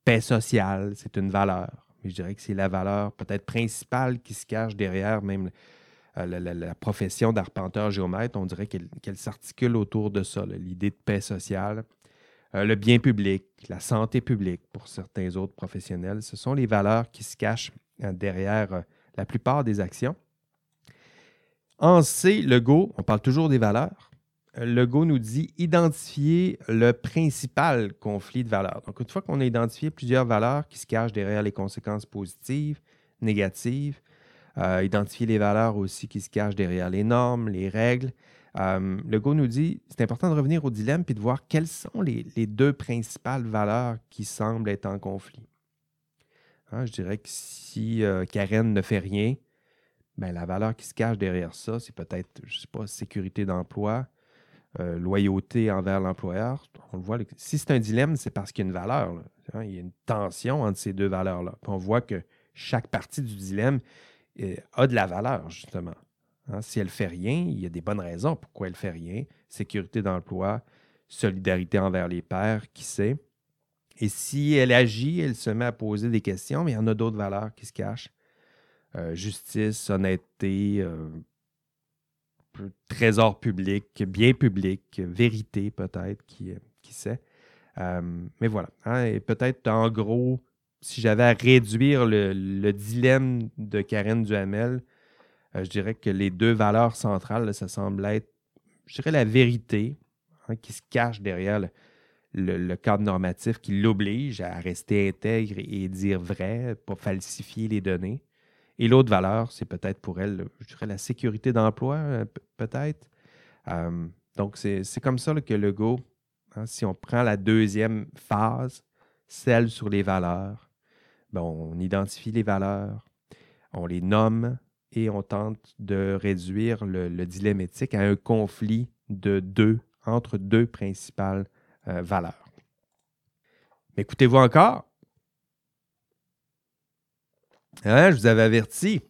paix sociale, c'est une valeur je dirais que c'est la valeur peut-être principale qui se cache derrière même euh, la, profession d'arpenteur géomètre. On dirait qu'elle s'articule autour de ça, l'idée de paix sociale, euh, le bien public, la santé publique pour certains autres professionnels. Ce sont les valeurs qui se cachent euh, derrière la plupart des actions. En C, le Go, on parle toujours des valeurs. Legault nous dit identifier le principal conflit de valeurs. Donc, une fois qu'on a identifié plusieurs valeurs qui se cachent derrière les conséquences positives, négatives, euh, identifier les valeurs aussi qui se cachent derrière les normes, les règles, euh, Legault nous dit c'est important de revenir au dilemme puis de voir quelles sont les, deux principales valeurs qui semblent être en conflit. Hein, je dirais que si euh, Karen ne fait rien, ben, la valeur qui se cache derrière ça, c'est peut-être, je ne sais pas, sécurité d'emploi, euh, loyauté envers l'employeur, on le voit, si c'est un dilemme, c'est parce qu'il y a une valeur. Hein, il y a une tension entre ces deux valeurs-là. on voit que chaque partie du dilemme euh, a de la valeur, justement. Hein, si elle ne fait rien, il y a des bonnes raisons pourquoi elle ne fait rien. Sécurité d'emploi, solidarité envers les pairs, qui sait. Et si elle agit, elle se met à poser des questions, mais il y en a d'autres valeurs qui se cachent. Euh, justice, honnêteté, trésor public, bien public, vérité peut-être, qui, qui sait. Euh, mais voilà. Hein, et peut-être en gros, si j'avais à réduire le, dilemme de Karen Duhamel, euh, je dirais que les deux valeurs centrales, ça semble être, je la vérité hein, qui se cache derrière cadre normatif qui l'oblige à rester intègre et dire vrai, pas falsifier les données. Et l'autre valeur, c'est peut-être pour elle, je dirais, la sécurité d'emploi, euh, peut-être. Euh, donc, c'est comme ça que le Go, hein, si on prend la deuxième phase, celle sur les valeurs, ben, on identifie les valeurs, on les nomme et on tente de réduire le, dilemme éthique à un conflit de deux, entre deux principales euh, valeurs. Écoutez-vous encore? Hein, je vous avais averti.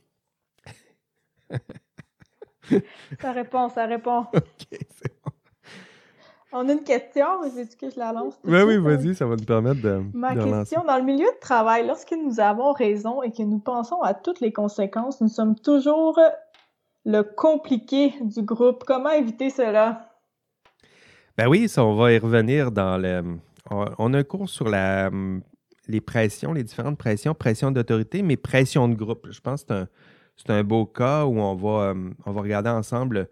ça répond, ça répond. OK, c'est bon. On a une question, veux-tu que je la lance? Oui, oui, vas-y, ça va nous permettre de. Ma de question, dans le milieu de travail, lorsque nous avons raison et que nous pensons à toutes les conséquences, nous sommes toujours le compliqué du groupe. Comment éviter cela? Ben oui, ça, on va y revenir dans le. On a un cours sur la, les pressions, les différentes pressions, pression d'autorité, mais pression de groupe. Je pense que c'est un, un beau cas où on va, regarder ensemble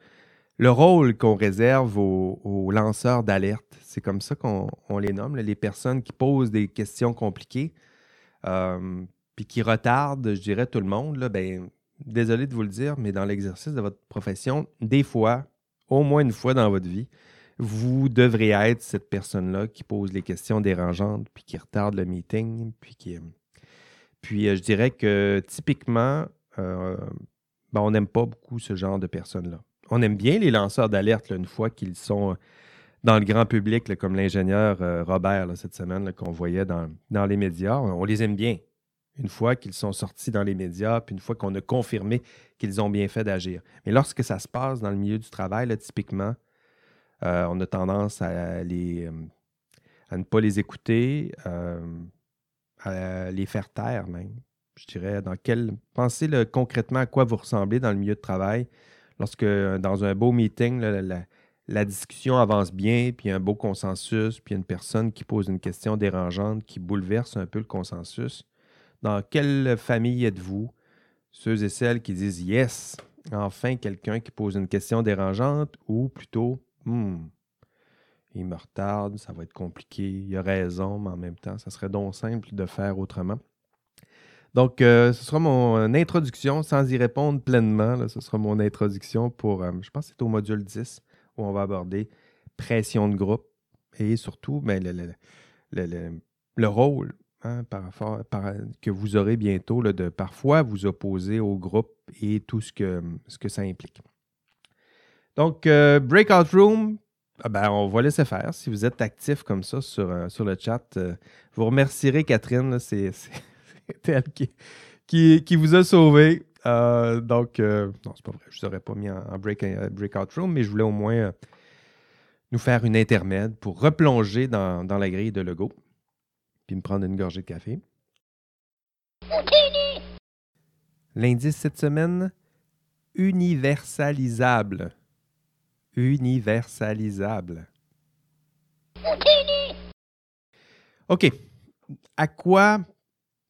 le rôle qu'on réserve aux, lanceurs d'alerte. C'est comme ça qu'on on les nomme, les personnes qui posent des questions compliquées, euh, puis qui retardent, je dirais, tout le monde. Là, ben, désolé de vous le dire, mais dans l'exercice de votre profession, des fois, au moins une fois dans votre vie, vous devrez être cette personne-là qui pose les questions dérangeantes, puis qui retarde le meeting, puis qui... Puis euh, je dirais que typiquement, euh, ben, on n'aime pas beaucoup ce genre de personnes-là. On aime bien les lanceurs d'alerte une fois qu'ils sont dans le grand public, comme l'ingénieur euh, Robert cette semaine qu'on voyait dans, dans les médias. On les aime bien. Une fois qu'ils sont sortis dans les médias, puis une fois qu'on a confirmé qu'ils ont bien fait d'agir. Mais lorsque ça se passe dans le milieu du travail, typiquement, euh, on a tendance euh, à ne pas les écouter, euh, à les faire taire même. Je dirais, dans quel. Pensez concrètement à quoi vous ressemblez dans le milieu de travail. Lorsque, dans un beau meeting, la, la discussion avance bien, puis un beau consensus, puis une personne qui pose une question dérangeante qui bouleverse un peu le consensus. Dans quelle famille êtes-vous? Ceux et celles qui disent yes, enfin quelqu'un qui pose une question dérangeante, ou plutôt Hmm. Il me retarde, ça va être compliqué. Il a raison, mais en même temps, ça serait donc simple de faire autrement. Donc, euh, ce sera mon euh, introduction, sans y répondre pleinement. ce sera mon introduction pour, euh, je pense c'est au module 10, où on va aborder pression de groupe et surtout ben, le, le- le- le- le rôle hein, que vous aurez bientôt de parfois vous opposer au groupe et tout ce que ça implique. Donc, euh, Breakout Room, ah ben, on va laisser faire. Si vous êtes actif comme ça sur, euh, sur le chat, euh, vous remercierez Catherine. C'est elle qui, qui, qui vous a sauvé. Donc, non, c'est pas vrai. Je ne vous aurais pas mis en, en break- Breakout Room, mais je voulais au moins nous faire une intermède pour replonger dans, dans la grille de Lego. Puis me prendre une gorgée de café. L'indice cette semaine, universalisable. Universalisable. OK. À quoi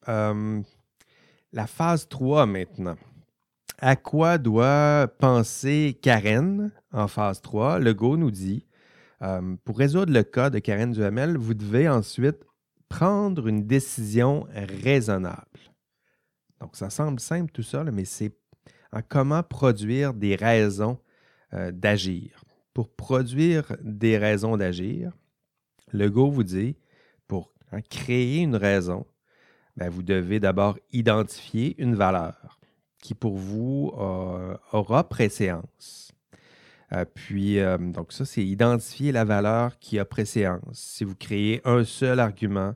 euh, la phase 3 maintenant? À quoi doit penser Karen en phase 3? Legault nous dit, euh, pour résoudre le cas de Karen Duhamel, vous devez ensuite prendre une décision raisonnable. Donc, ça semble simple tout ça, là, mais c'est en comment produire des raisons euh, d'agir. Pour produire des raisons d'agir, Legault vous dit, pour hein, créer une raison, ben, vous devez d'abord identifier une valeur qui pour vous aura préséance. Euh, puis, euh, donc ça, c'est identifier la valeur qui a préséance. Si vous créez un seul argument,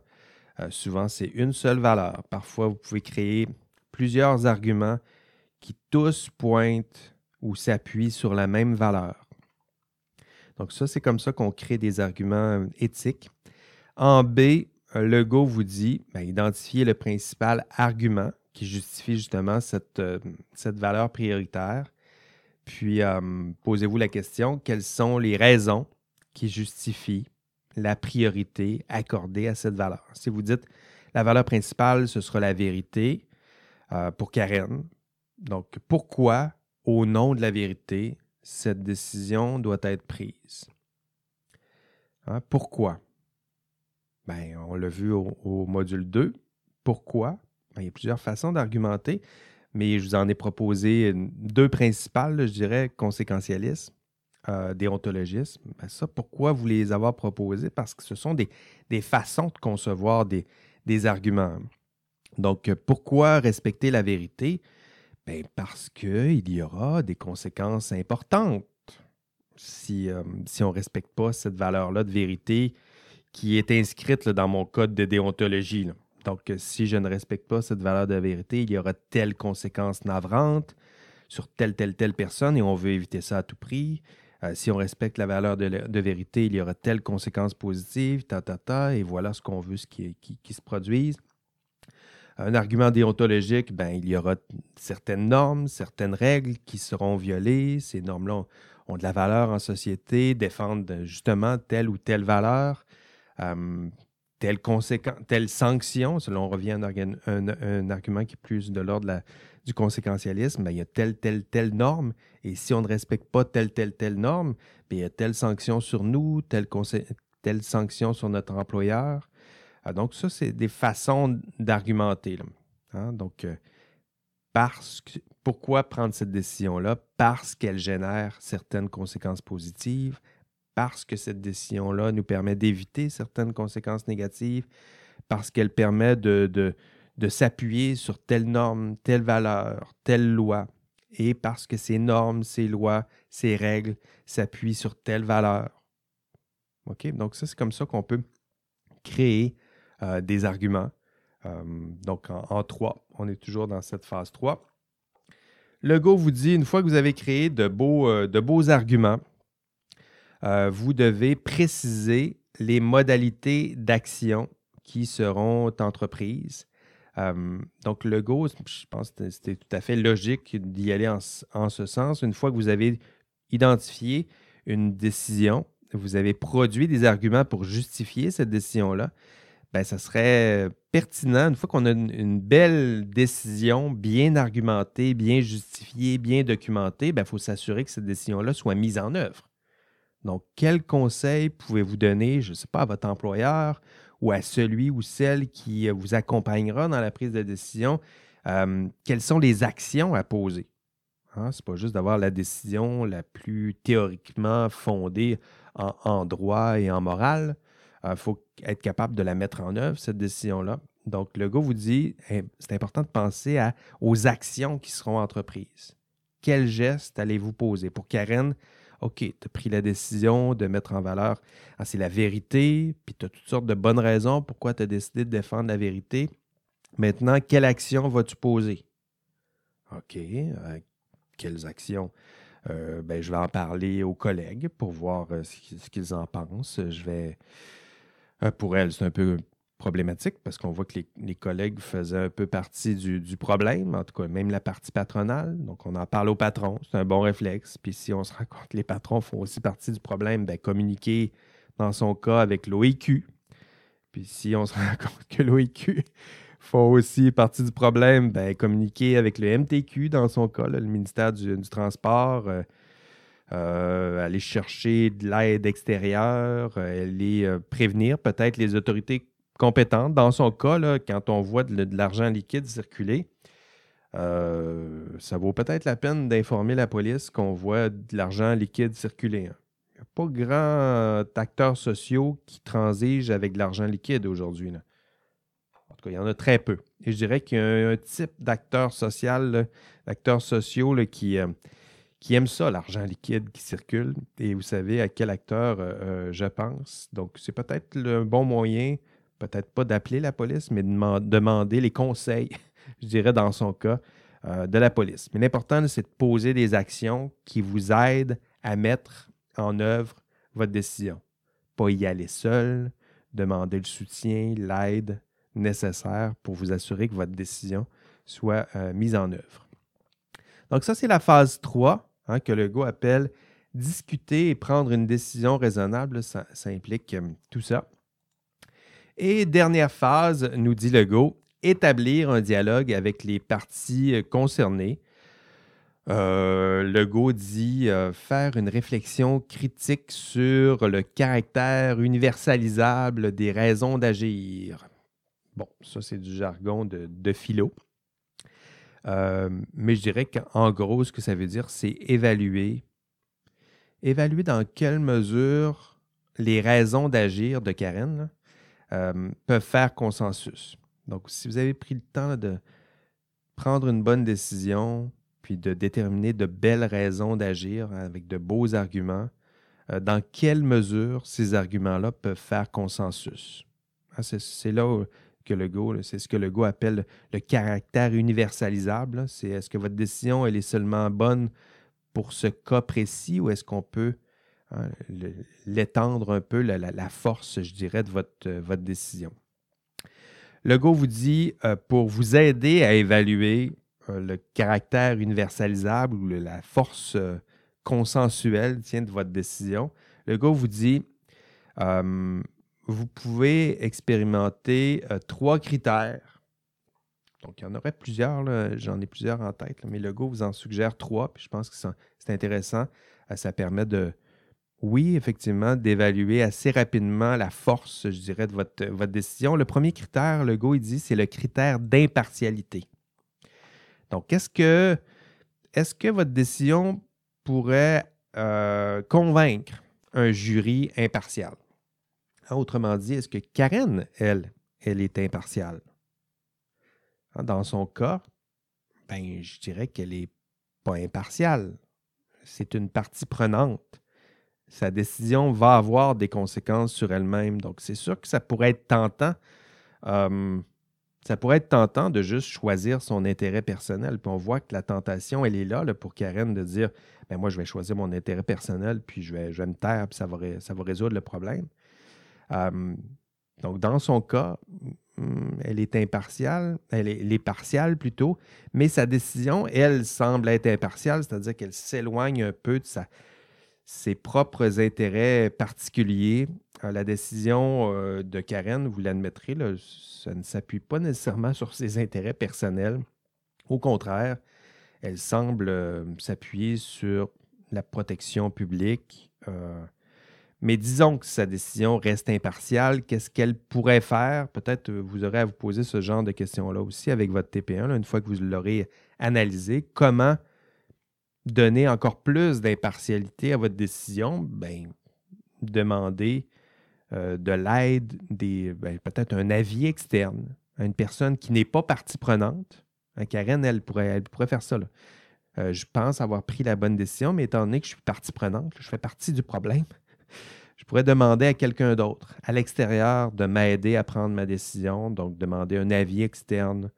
souvent c'est une seule valeur. Parfois, vous pouvez créer plusieurs arguments qui tous pointent ou s'appuient sur la même valeur. Donc ça, c'est comme ça qu'on crée des arguments éthiques. En B, euh, Legault vous dit, ben, identifiez le principal argument qui justifie justement cette, euh, cette valeur prioritaire. Puis, euh, posez-vous la question, quelles sont les raisons qui justifient la priorité accordée à cette valeur? Si vous dites, la valeur principale, ce sera la vérité pour Karen. Donc, pourquoi, au nom de la vérité, cette décision doit être prise? Hein, Pourquoi? Ben, on l'a vu au, module 2. Pourquoi? Ben, il y a plusieurs façons d'argumenter, mais je vous en ai proposé deux principales, je dirais, conséquentialisme, euh, déontologisme. Ben, ça, pourquoi vous les avoir proposés? Parce que ce sont des, façons de concevoir des, arguments. Donc, pourquoi respecter la vérité? Ben, parce qu'il y aura des conséquences importantes si, euh, si on ne respecte pas cette valeur-là de vérité qui est inscrite dans mon code de déontologie. Donc, si je ne respecte pas cette valeur de vérité, il y aura telle conséquence navrante sur telle, telle, telle personne et on veut éviter ça à tout prix. Euh, si on respecte la valeur de, vérité, il y aura telle conséquence positive, ta, ta, ta, et voilà ce qu'on veut ce qui, qui, se produise. Un argument déontologique, ben, il y aura certaines normes, certaines règles qui seront violées. Ces normes-là ont, de la valeur en société, défendent justement telle ou telle valeur. Euh, telle, telle sanction, selon on revient à un, argument qui est plus de l'ordre du conséquentialisme, ben, il y a telle, telle, telle norme, et si on ne respecte pas telle, telle, telle norme, ben, il y a telle sanction sur nous, telle sanction sur notre employeur. Ah, donc, ça, c'est des façons d'argumenter. Hein? Donc, euh, parce pourquoi prendre cette décision-là? Parce qu'elle génère certaines conséquences positives, parce que cette décision-là nous permet d'éviter certaines conséquences négatives, parce qu'elle permet de, de, s'appuyer sur telle norme, telle valeur, telle loi, et parce que ces normes, ces lois, ces règles s'appuient sur telle valeur. OK? Donc, ça, c'est comme ça qu'on peut créer euh, des arguments. Euh, donc, en, en, trois, on est toujours dans cette phase 3. Le Go vous dit, une fois que vous avez créé de beaux, euh, arguments, vous devez préciser les modalités d'action qui seront entreprises. Donc, le Go, je pense que c'était tout à fait logique d'y aller en, ce sens. Une fois que vous avez identifié une décision, vous avez produit des arguments pour justifier cette décision-là, ben, ça serait pertinent, une fois qu'on a une, belle décision bien argumentée, bien justifiée, bien documentée, il ben, faut s'assurer que cette décision-là soit mise en œuvre. Donc, quel conseil pouvez-vous donner, je ne sais pas, à votre employeur ou à celui ou celle qui euh, vous accompagnera dans la prise de décision? Quelles sont les actions à poser? Hein, Ce n'est pas juste d'avoir la décision la plus théoriquement fondée en, droit et en morale. Il euh, faut être capable de la mettre en œuvre, cette décision-là. Donc, le gars vous dit, c'est important de penser aux actions qui seront entreprises. Quels gestes allez-vous poser? Pour Karen, OK, tu as pris la décision de mettre en valeur, ah, c'est la vérité, puis tu as toutes sortes de bonnes raisons pourquoi tu as décidé de défendre la vérité. Maintenant, quelle action vas-tu poser? OK, euh, quelles actions? Euh, ben, je vais en parler aux collègues pour voir ce qu'ils en pensent. Je vais. Pour elles, c'est un peu problématique parce qu'on voit que les, collègues faisaient un peu partie du, problème, en tout cas même la partie patronale. Donc on en parle aux patrons, c'est un bon réflexe. Puis si on se rend compte que les patrons font aussi partie du problème, bien, communiquer dans son cas avec l'OIQ. Puis si on se rend compte que l'OIQ font aussi partie du problème, bien, communiquer avec le MTQ dans son cas, le ministère du, Transport. Euh, euh, aller chercher de l'aide extérieure, euh, aller prévenir peut-être les autorités compétente. Dans son cas, quand on voit de, l'argent liquide circuler, euh, ça vaut peut-être la peine d'informer la police qu'on voit de l'argent liquide circuler. Hein. Il n'y a pas grand acteurs sociaux qui transigent avec de l'argent liquide aujourd'hui. En tout cas, il y en a très peu. Et je dirais qu'il y a un, type d'acteurs social, d'acteurs sociaux qui, euh, qui aiment ça, l'argent liquide qui circule. Et vous savez à quel acteur euh, je pense. Donc, c'est peut-être un bon moyen peut-être pas d'appeler la police, mais de demander les conseils, je dirais dans son cas, euh, de la police. Mais l'important, c'est de poser des actions qui vous aident à mettre en œuvre votre décision. Pas y aller seul, demander le soutien, l'aide nécessaire pour vous assurer que votre décision soit euh, mise en œuvre. Donc ça, c'est la phase 3 hein, que le go appelle discuter et prendre une décision raisonnable. Ça, implique euh, tout ça. Et dernière phase, nous dit Legault, établir un dialogue avec les parties euh, concernées. Euh, Legault dit euh, faire une réflexion critique sur le caractère universalisable des raisons d'agir. Bon, ça c'est du jargon de, philo. Mais je dirais qu'en gros, ce que ça veut dire, c'est évaluer. Évaluer dans quelle mesure les raisons d'agir de Karen, euh, peuvent faire consensus. Donc, si vous avez pris le temps de prendre une bonne décision, puis de déterminer de belles raisons d'agir avec de beaux arguments, dans quelle mesure ces arguments-là peuvent faire consensus. Ah, c'est là que c'est ce que le go appelle le caractère universalisable. C'est est-ce que votre décision elle est seulement bonne pour ce cas précis ou est-ce qu'on peut hein, l'étendre un peu, la, force, je dirais, de votre, euh, votre décision? Le go vous dit, euh, pour vous aider à évaluer euh, le caractère universalisable ou la force consensuelle de votre décision, le go vous dit, vous pouvez expérimenter trois critères. Donc, il y en aurait plusieurs, j'en ai plusieurs en tête, mais le go vous en suggère trois, puis je pense que c'est intéressant. ça permet de, oui, effectivement, d'évaluer assez rapidement la force, je dirais, de votre, votre décision. Le premier critère, le go, il dit, c'est le critère d'impartialité. Donc, est-ce que, est que votre décision pourrait euh, convaincre un jury impartial? Hein, autrement dit, est-ce que Karen, elle, elle est impartiale? Hein, dans son cas, ben, je dirais qu'elle n'est pas impartiale. C'est une partie prenante sa décision va avoir des conséquences sur elle-même. Donc, c'est sûr que ça pourrait être tentant. Euh, ça pourrait être tentant de juste choisir son intérêt personnel. Puis on voit que la tentation, elle est là, pour Karen de dire ben moi, je vais choisir mon intérêt personnel, puis je vais, je me taire, puis ça va résoudre le problème. Euh, donc, dans son cas, hmm, elle est impartiale, elle est, elle partiale plutôt, mais sa décision, elle, semble être impartiale, c'est-à-dire qu'elle s'éloigne un peu de ses propres intérêts particuliers. Euh, la décision euh, de Karen, vous l'admettrez, ça ne s'appuie pas nécessairement sur ses intérêts personnels. Au contraire, elle semble s'appuyer sur la protection publique. Mais disons que sa décision reste impartiale. Qu'est-ce qu'elle pourrait faire? Peut-être vous aurez à vous poser ce genre de questions-là aussi avec votre TP1, une fois que vous l'aurez analysé. Comment donner encore plus d'impartialité à votre décision, ben, demandez euh, de l'aide, ben, peut-être un avis externe à une personne qui n'est pas partie prenante. Hein, Karen, elle pourrait, elle pourrait faire ça. Euh, je pense avoir pris la bonne décision, mais étant donné que je suis partie prenante, je fais partie du problème. Je pourrais demander à quelqu'un d'autre à l'extérieur de m'aider à prendre ma décision, donc demander un avis externe,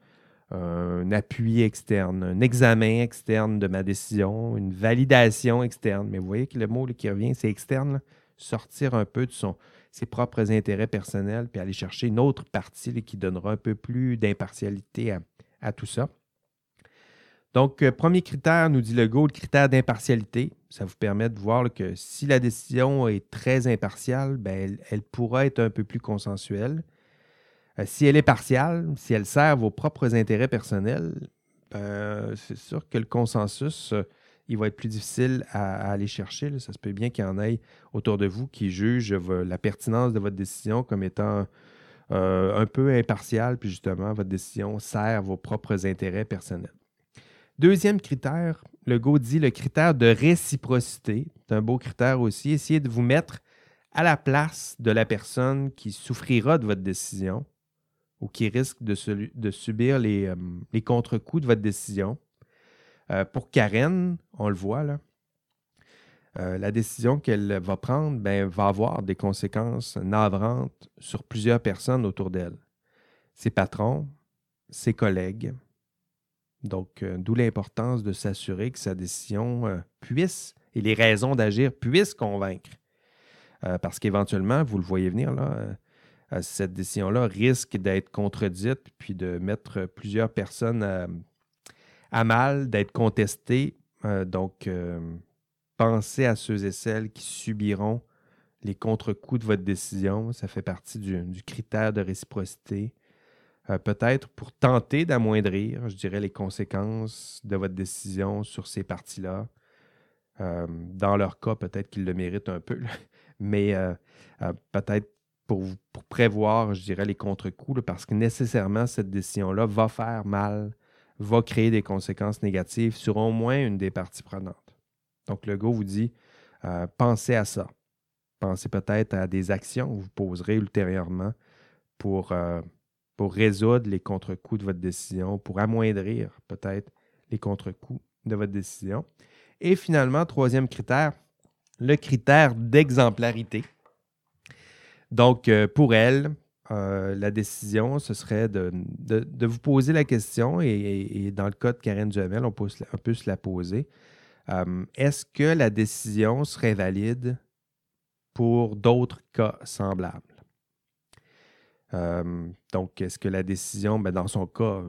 un appui externe, un examen externe de ma décision, une validation externe. Mais vous voyez que le mot qui revient, c'est externe. Sortir un peu de son, ses propres intérêts personnels, puis aller chercher une autre partie qui donnera un peu plus d'impartialité à, tout ça. Donc, euh, premier critère, nous dit le go, le critère d'impartialité. Ça vous permet de voir que si la décision est très impartiale, ben, elle, pourra être un peu plus consensuelle. Euh, si elle est partiale, si elle sert vos propres intérêts personnels, ben, c'est sûr que le consensus, euh, il va être plus difficile à, aller chercher. Ça se peut bien qu'il y en ait autour de vous qui jugent la pertinence de votre décision comme étant un peu impartiale, puis justement, votre décision sert vos propres intérêts personnels. Deuxième critère, le dit le critère de réciprocité. C'est un beau critère aussi. Essayez de vous mettre à la place de la personne qui souffrira de votre décision ou qui risque de, subir euh, les, contre-coups de votre décision. Euh, pour Karen, on le voit là, euh, la décision qu'elle va prendre ben, va avoir des conséquences navrantes sur plusieurs personnes autour d'elle. Ses patrons, ses collègues. Donc, d'où l'importance de s'assurer que sa décision puisse et les raisons d'agir puissent convaincre. parce qu'éventuellement, vous le voyez venir, là, cette décision-là risque d'être contredite puis de mettre plusieurs personnes à, mal, d'être contestée. Euh, donc, euh, pensez à ceux et celles qui subiront les contre-coups de votre décision. Ça fait partie du, critère de réciprocité. Euh, peut-être pour tenter d'amoindrir, je dirais, les conséquences de votre décision sur ces parties-là. dans leur cas, peut-être qu'ils le méritent un peu, mais peut-être pour, prévoir, je dirais, les contre-coups, parce que nécessairement, cette décision-là va faire mal, va créer des conséquences négatives sur au moins une des parties prenantes. Donc, le go vous dit, euh, pensez à ça. Pensez peut-être à des actions que vous poserez ultérieurement pour, euh, pour résoudre les contre-coups de votre décision, pour amoindrir peut-être les contre-coups de votre décision. Et finalement, troisième critère, le critère d'exemplarité. Donc, euh, pour elle, euh, la décision, ce serait de, vous poser la question, et, dans le cas de Karen Duhamel, on peut, se la poser. Euh, est-ce que la décision serait valide pour d'autres cas semblables? Donc, est-ce que la décision, ben, dans son cas,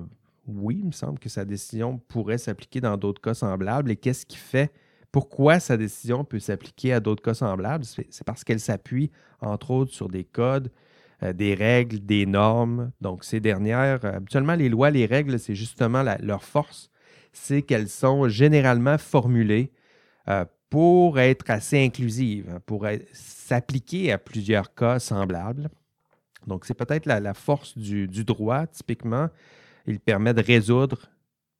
oui, il me semble que sa décision pourrait s'appliquer dans d'autres cas semblables. Et qu'est-ce qui fait pourquoi sa décision peut s'appliquer à d'autres cas semblables? C'est parce qu'elle s'appuie, entre autres, sur des codes, euh, des règles, des normes. Donc, ces dernières, euh, habituellement, les lois, les règles, c'est justement leur force, c'est qu'elles sont généralement formulées euh, pour être assez inclusives, hein, pour s'appliquer à plusieurs cas semblables. Donc, c'est peut-être la, force du, droit, typiquement. Il permet de résoudre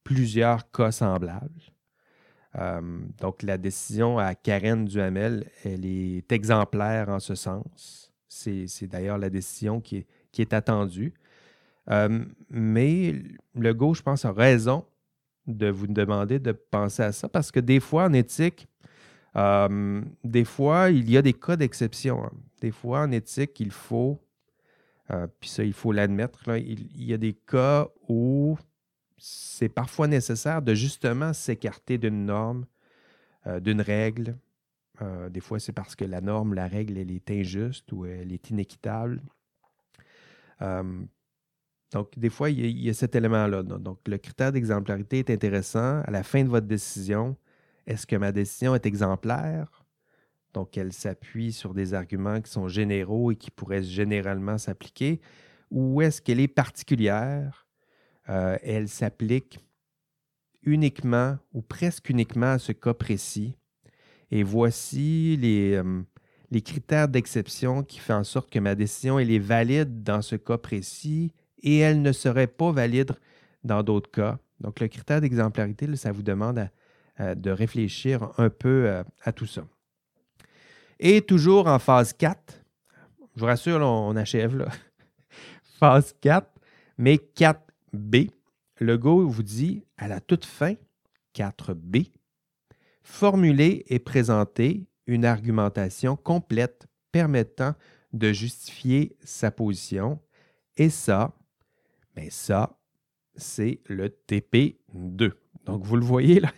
plusieurs cas semblables. Euh, donc, la décision à Karen Duhamel, elle est exemplaire en ce sens. C'est d'ailleurs la décision qui est, attendue. Euh, mais le go, je pense, a raison de vous demander de penser à ça parce que des fois, en éthique, euh, des fois, il y a des cas d'exception. Hein. Des fois, en éthique, il faut, puis ça, il faut l'admettre, il, y a des cas où c'est parfois nécessaire de justement s'écarter d'une norme, euh, d'une règle. Euh, des fois, c'est parce que la norme, la règle, elle est injuste ou elle est inéquitable. Euh, donc, des fois, il y, a, cet élément-là. Donc, le critère d'exemplarité est intéressant. À la fin de votre décision, est-ce que ma décision est exemplaire? Donc, elle s'appuie sur des arguments qui sont généraux et qui pourraient généralement s'appliquer. Ou est-ce qu'elle est particulière? Euh, elle s'applique uniquement ou presque uniquement à ce cas précis. Et voici les, euh, critères d'exception qui font en sorte que ma décision est valide dans ce cas précis et elle ne serait pas valide dans d'autres cas. Donc, le critère d'exemplarité, ça vous demande de réfléchir un peu euh, à tout ça. Et toujours en phase 4, je vous rassure, on achève là. phase 4, mais 4 B, le Go vous dit à la toute fin, 4B, formuler et présenter une argumentation complète permettant de justifier sa position. Et ça, mais ben ça, c'est le TP2. Donc, vous le voyez là,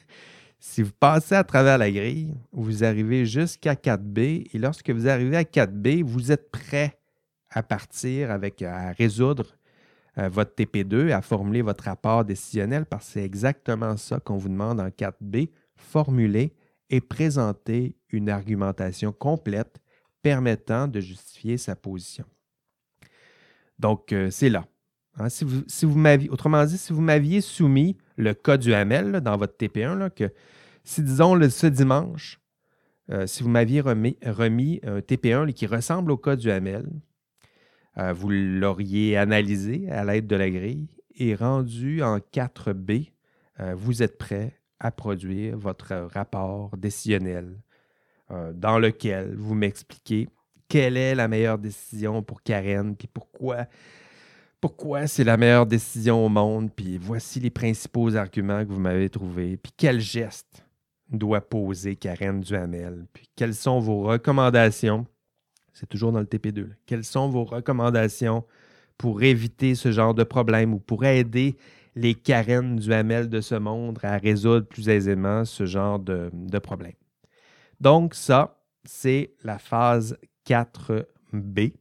si vous passez à travers la grille, vous arrivez jusqu'à 4B et lorsque vous arrivez à 4B, vous êtes prêt à partir avec, à résoudre euh, votre TP2 à formuler votre rapport décisionnel parce que c'est exactement ça qu'on vous demande en 4B, formuler et présenter une argumentation complète permettant de justifier sa position. Donc, euh, c'est là. Hein. si vous, autrement dit, si vous m'aviez soumis le cas du HAML dans votre TP1, que si, disons, ce dimanche, euh, si vous m'aviez remis, un TP1 qui ressemble au cas du HAML, euh, vous l'auriez analysé à l'aide de la grille et rendu en 4B, euh, vous êtes prêt à produire votre rapport décisionnel dans lequel vous m'expliquez quelle est la meilleure décision pour Karen, puis pourquoi, pourquoi c'est la meilleure décision au monde, puis voici les principaux arguments que vous m'avez trouvés, puis quel geste doit poser Karen Duhamel, puis quelles sont vos recommandations? C'est toujours dans le TP2. Quelles sont vos recommandations pour éviter ce genre de problème ou pour aider les Karen du Hamel de ce monde à résoudre plus aisément ce genre de, problème? Donc, ça, c'est la phase 4B.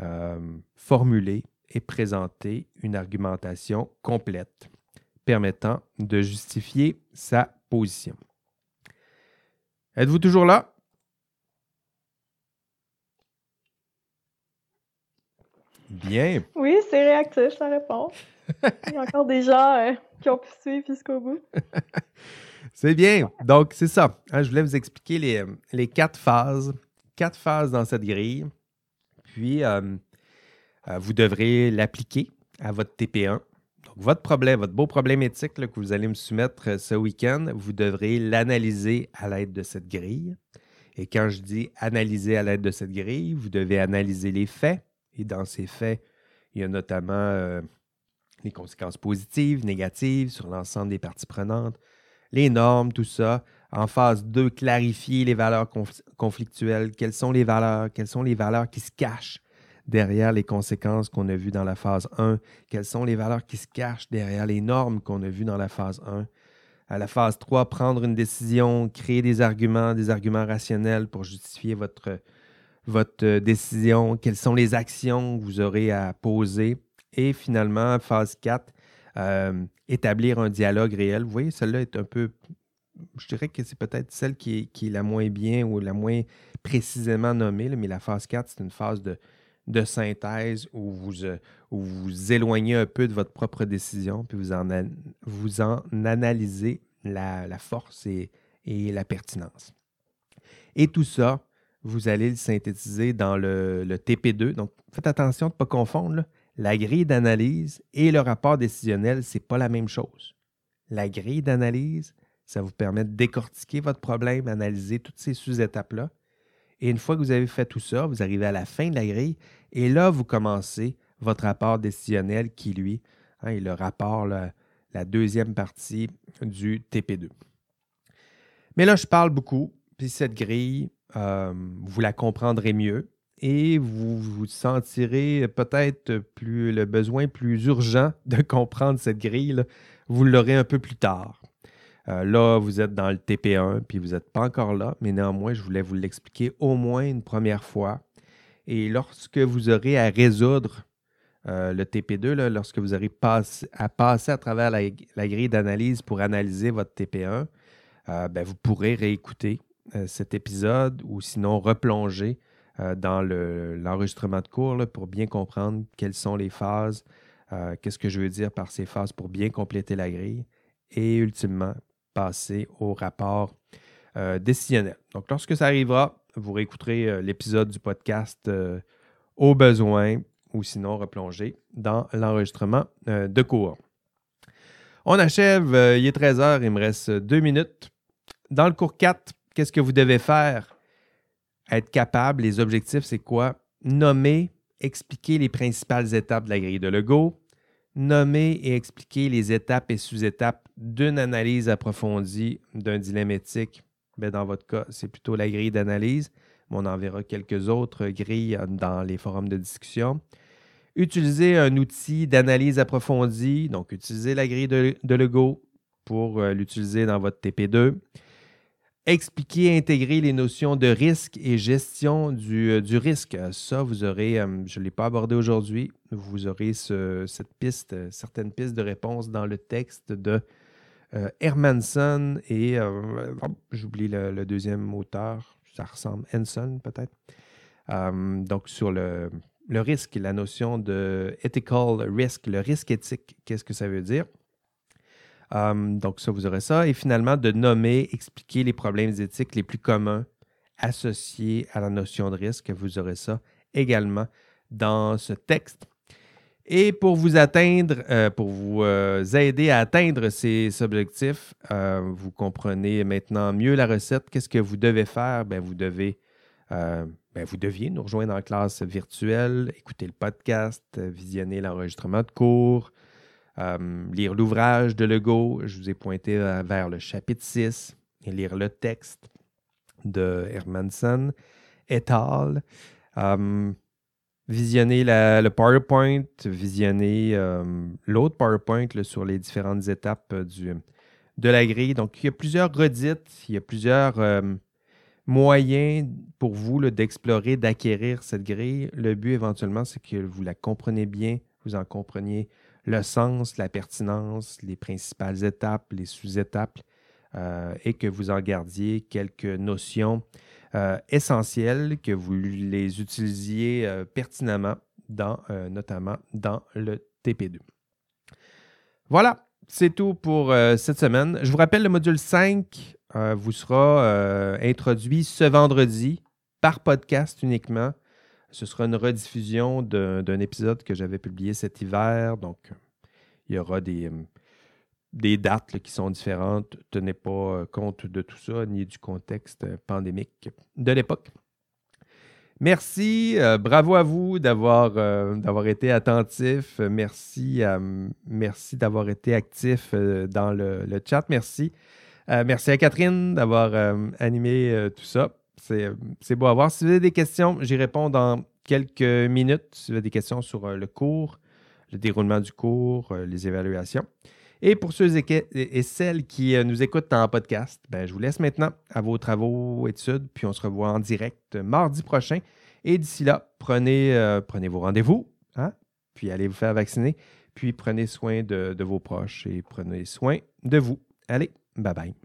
Euh, formuler et présenter une argumentation complète permettant de justifier sa position. Êtes-vous toujours là? Bien. Oui, c'est réactif, ça répond. Il y a encore des gens euh, qui ont pu suivre jusqu'au bout. c'est bien. Donc, c'est ça. Hein, je voulais vous expliquer les, euh, les, quatre phases. Quatre phases dans cette grille. Puis, euh, vous devrez l'appliquer à votre TP1. Donc, votre problème, votre beau problème éthique que vous allez me soumettre ce week-end, vous devrez l'analyser à l'aide de cette grille. Et quand je dis analyser à l'aide de cette grille, vous devez analyser les faits, et dans ces faits, il y a notamment euh, les conséquences positives, négatives sur l'ensemble des parties prenantes, les normes, tout ça. En phase 2, clarifier les valeurs conflictuelles. Quelles sont les valeurs? Quelles sont les valeurs qui se cachent? Derrière les conséquences qu'on a vues dans la phase 1? Quelles sont les valeurs qui se cachent derrière les normes qu'on a vues dans la phase 1? À la phase 3, prendre une décision, créer des arguments, des arguments rationnels pour justifier votre, votre décision, quelles sont les actions que vous aurez à poser? Et finalement, phase 4, euh, établir un dialogue réel. Vous voyez, celle-là est un peu, je dirais que c'est peut-être celle qui est, la moins bien ou la moins précisément nommée, mais la phase 4, c'est une phase de, de synthèse où vous, euh, vous éloignez un peu de votre propre décision, puis vous en, vous en analysez la, force et, la pertinence. Et tout ça, vous allez le synthétiser dans le, TP2. Donc, faites attention de ne pas confondre. La grille d'analyse et le rapport décisionnel, ce n'est pas la même chose. La grille d'analyse, ça vous permet de décortiquer votre problème, analyser toutes ces sous-étapes-là. Et une fois que vous avez fait tout ça, vous arrivez à la fin de la grille et là, vous commencez votre rapport décisionnel qui, lui, hein, est le rapport, la, deuxième partie du TP2. Mais là, je parle beaucoup, puis cette grille, euh, vous la comprendrez mieux et vous vous sentirez peut-être plus le besoin plus urgent de comprendre cette grille. Vous l'aurez un peu plus tard. Euh, là, vous êtes dans le TP1, puis vous n'êtes pas encore là, mais néanmoins, je voulais vous l'expliquer au moins une première fois. Et lorsque vous aurez à résoudre euh, le TP2, lorsque vous aurez à passer à travers la, grille d'analyse pour analyser votre TP1, euh, ben, vous pourrez réécouter cet épisode ou sinon replonger dans l'enregistrement de cours pour bien comprendre quelles sont les phases, qu'est-ce que je veux dire par ces phases pour bien compléter la grille et ultimement passer au rapport euh, décisionnel. Donc, lorsque ça arrivera, vous réécouterez euh, l'épisode du podcast euh, au besoin ou sinon replonger dans l'enregistrement de cours. On achève, il est 13 heures, il me reste deux minutes. Dans le cours 4, qu'est-ce que vous devez faire? Être capable, les objectifs, c'est quoi? Nommer, expliquer les principales étapes de la grille de Lego, nommer et expliquer les étapes et sous-étapes d'une analyse approfondie d'un dilemme éthique. Ben, dans votre cas, c'est plutôt la grille d'analyse, mais on en verra quelques autres grilles dans les forums de discussion. Utiliser un outil d'analyse approfondie, donc utiliser la grille de, de Lego pour euh, l'utiliser dans votre TP2 expliquer et intégrer les notions de risque et gestion du, euh, risque. Ça, vous aurez, euh, je ne l'ai pas abordé aujourd'hui, vous aurez cette piste, euh, certaines pistes de réponse dans le texte de Hermanson et j'oublie le, deuxième auteur, ça ressemble Henson peut-être. donc sur le, risque, la notion de ethical risk, le risque éthique, qu'est-ce que ça veut dire? Donc, ça, vous aurez ça. Et finalement, de nommer, expliquer les problèmes éthiques les plus communs associés à la notion de risque. Vous aurez ça également dans ce texte. Et pour vous atteindre, euh, pour vous euh, aider à atteindre ces objectifs, euh, vous comprenez maintenant mieux la recette. Qu'est-ce que vous devez faire? Ben, vous devez, ben, vous deviez nous rejoindre en classe virtuelle, écouter le podcast, visionner l'enregistrement de cours, lire l'ouvrage de Legault, je vous ai pointé vers le chapitre 6, et lire le texte de Hermanson et al. Visionner le PowerPoint, visionner l'autre PowerPoint sur les différentes étapes du, de la grille. Donc, il y a plusieurs redites, il y a plusieurs moyens pour vous d'explorer, d'acquérir cette grille. Le but éventuellement, c'est que vous la comprenez bien, vous en compreniez le sens, la pertinence, les principales étapes, les sous-étapes, euh, et que vous en gardiez quelques notions euh, essentielles, que vous les utilisiez euh, pertinemment, dans, notamment dans le TP2. Voilà, c'est tout pour cette semaine. Je vous rappelle, le module 5 vous sera introduit ce vendredi par podcast uniquement. Ce sera une rediffusion d'un épisode que j'avais publié cet hiver. Donc, il y aura des, euh, des dates qui sont différentes. Tenez pas euh, compte de tout ça, ni du contexte euh, pandémique de l'époque. Merci, bravo à vous d'avoir d'avoir été attentif. Merci, merci d'avoir été actif dans le, le, chat. Merci merci à Catherine d'avoir animé tout ça. C'est beau à voir. Si vous avez des questions, j'y réponds dans quelques minutes. Si vous avez des questions sur le cours, le déroulement du cours, les évaluations. Et pour ceux et, celles qui nous écoutent en podcast, ben, je vous laisse maintenant à vos travaux, études, puis on se revoit en direct mardi prochain. Et d'ici là, prenez, prenez vos rendez-vous, hein, puis allez vous faire vacciner, puis prenez soin de vos proches et prenez soin de vous. Allez, bye bye.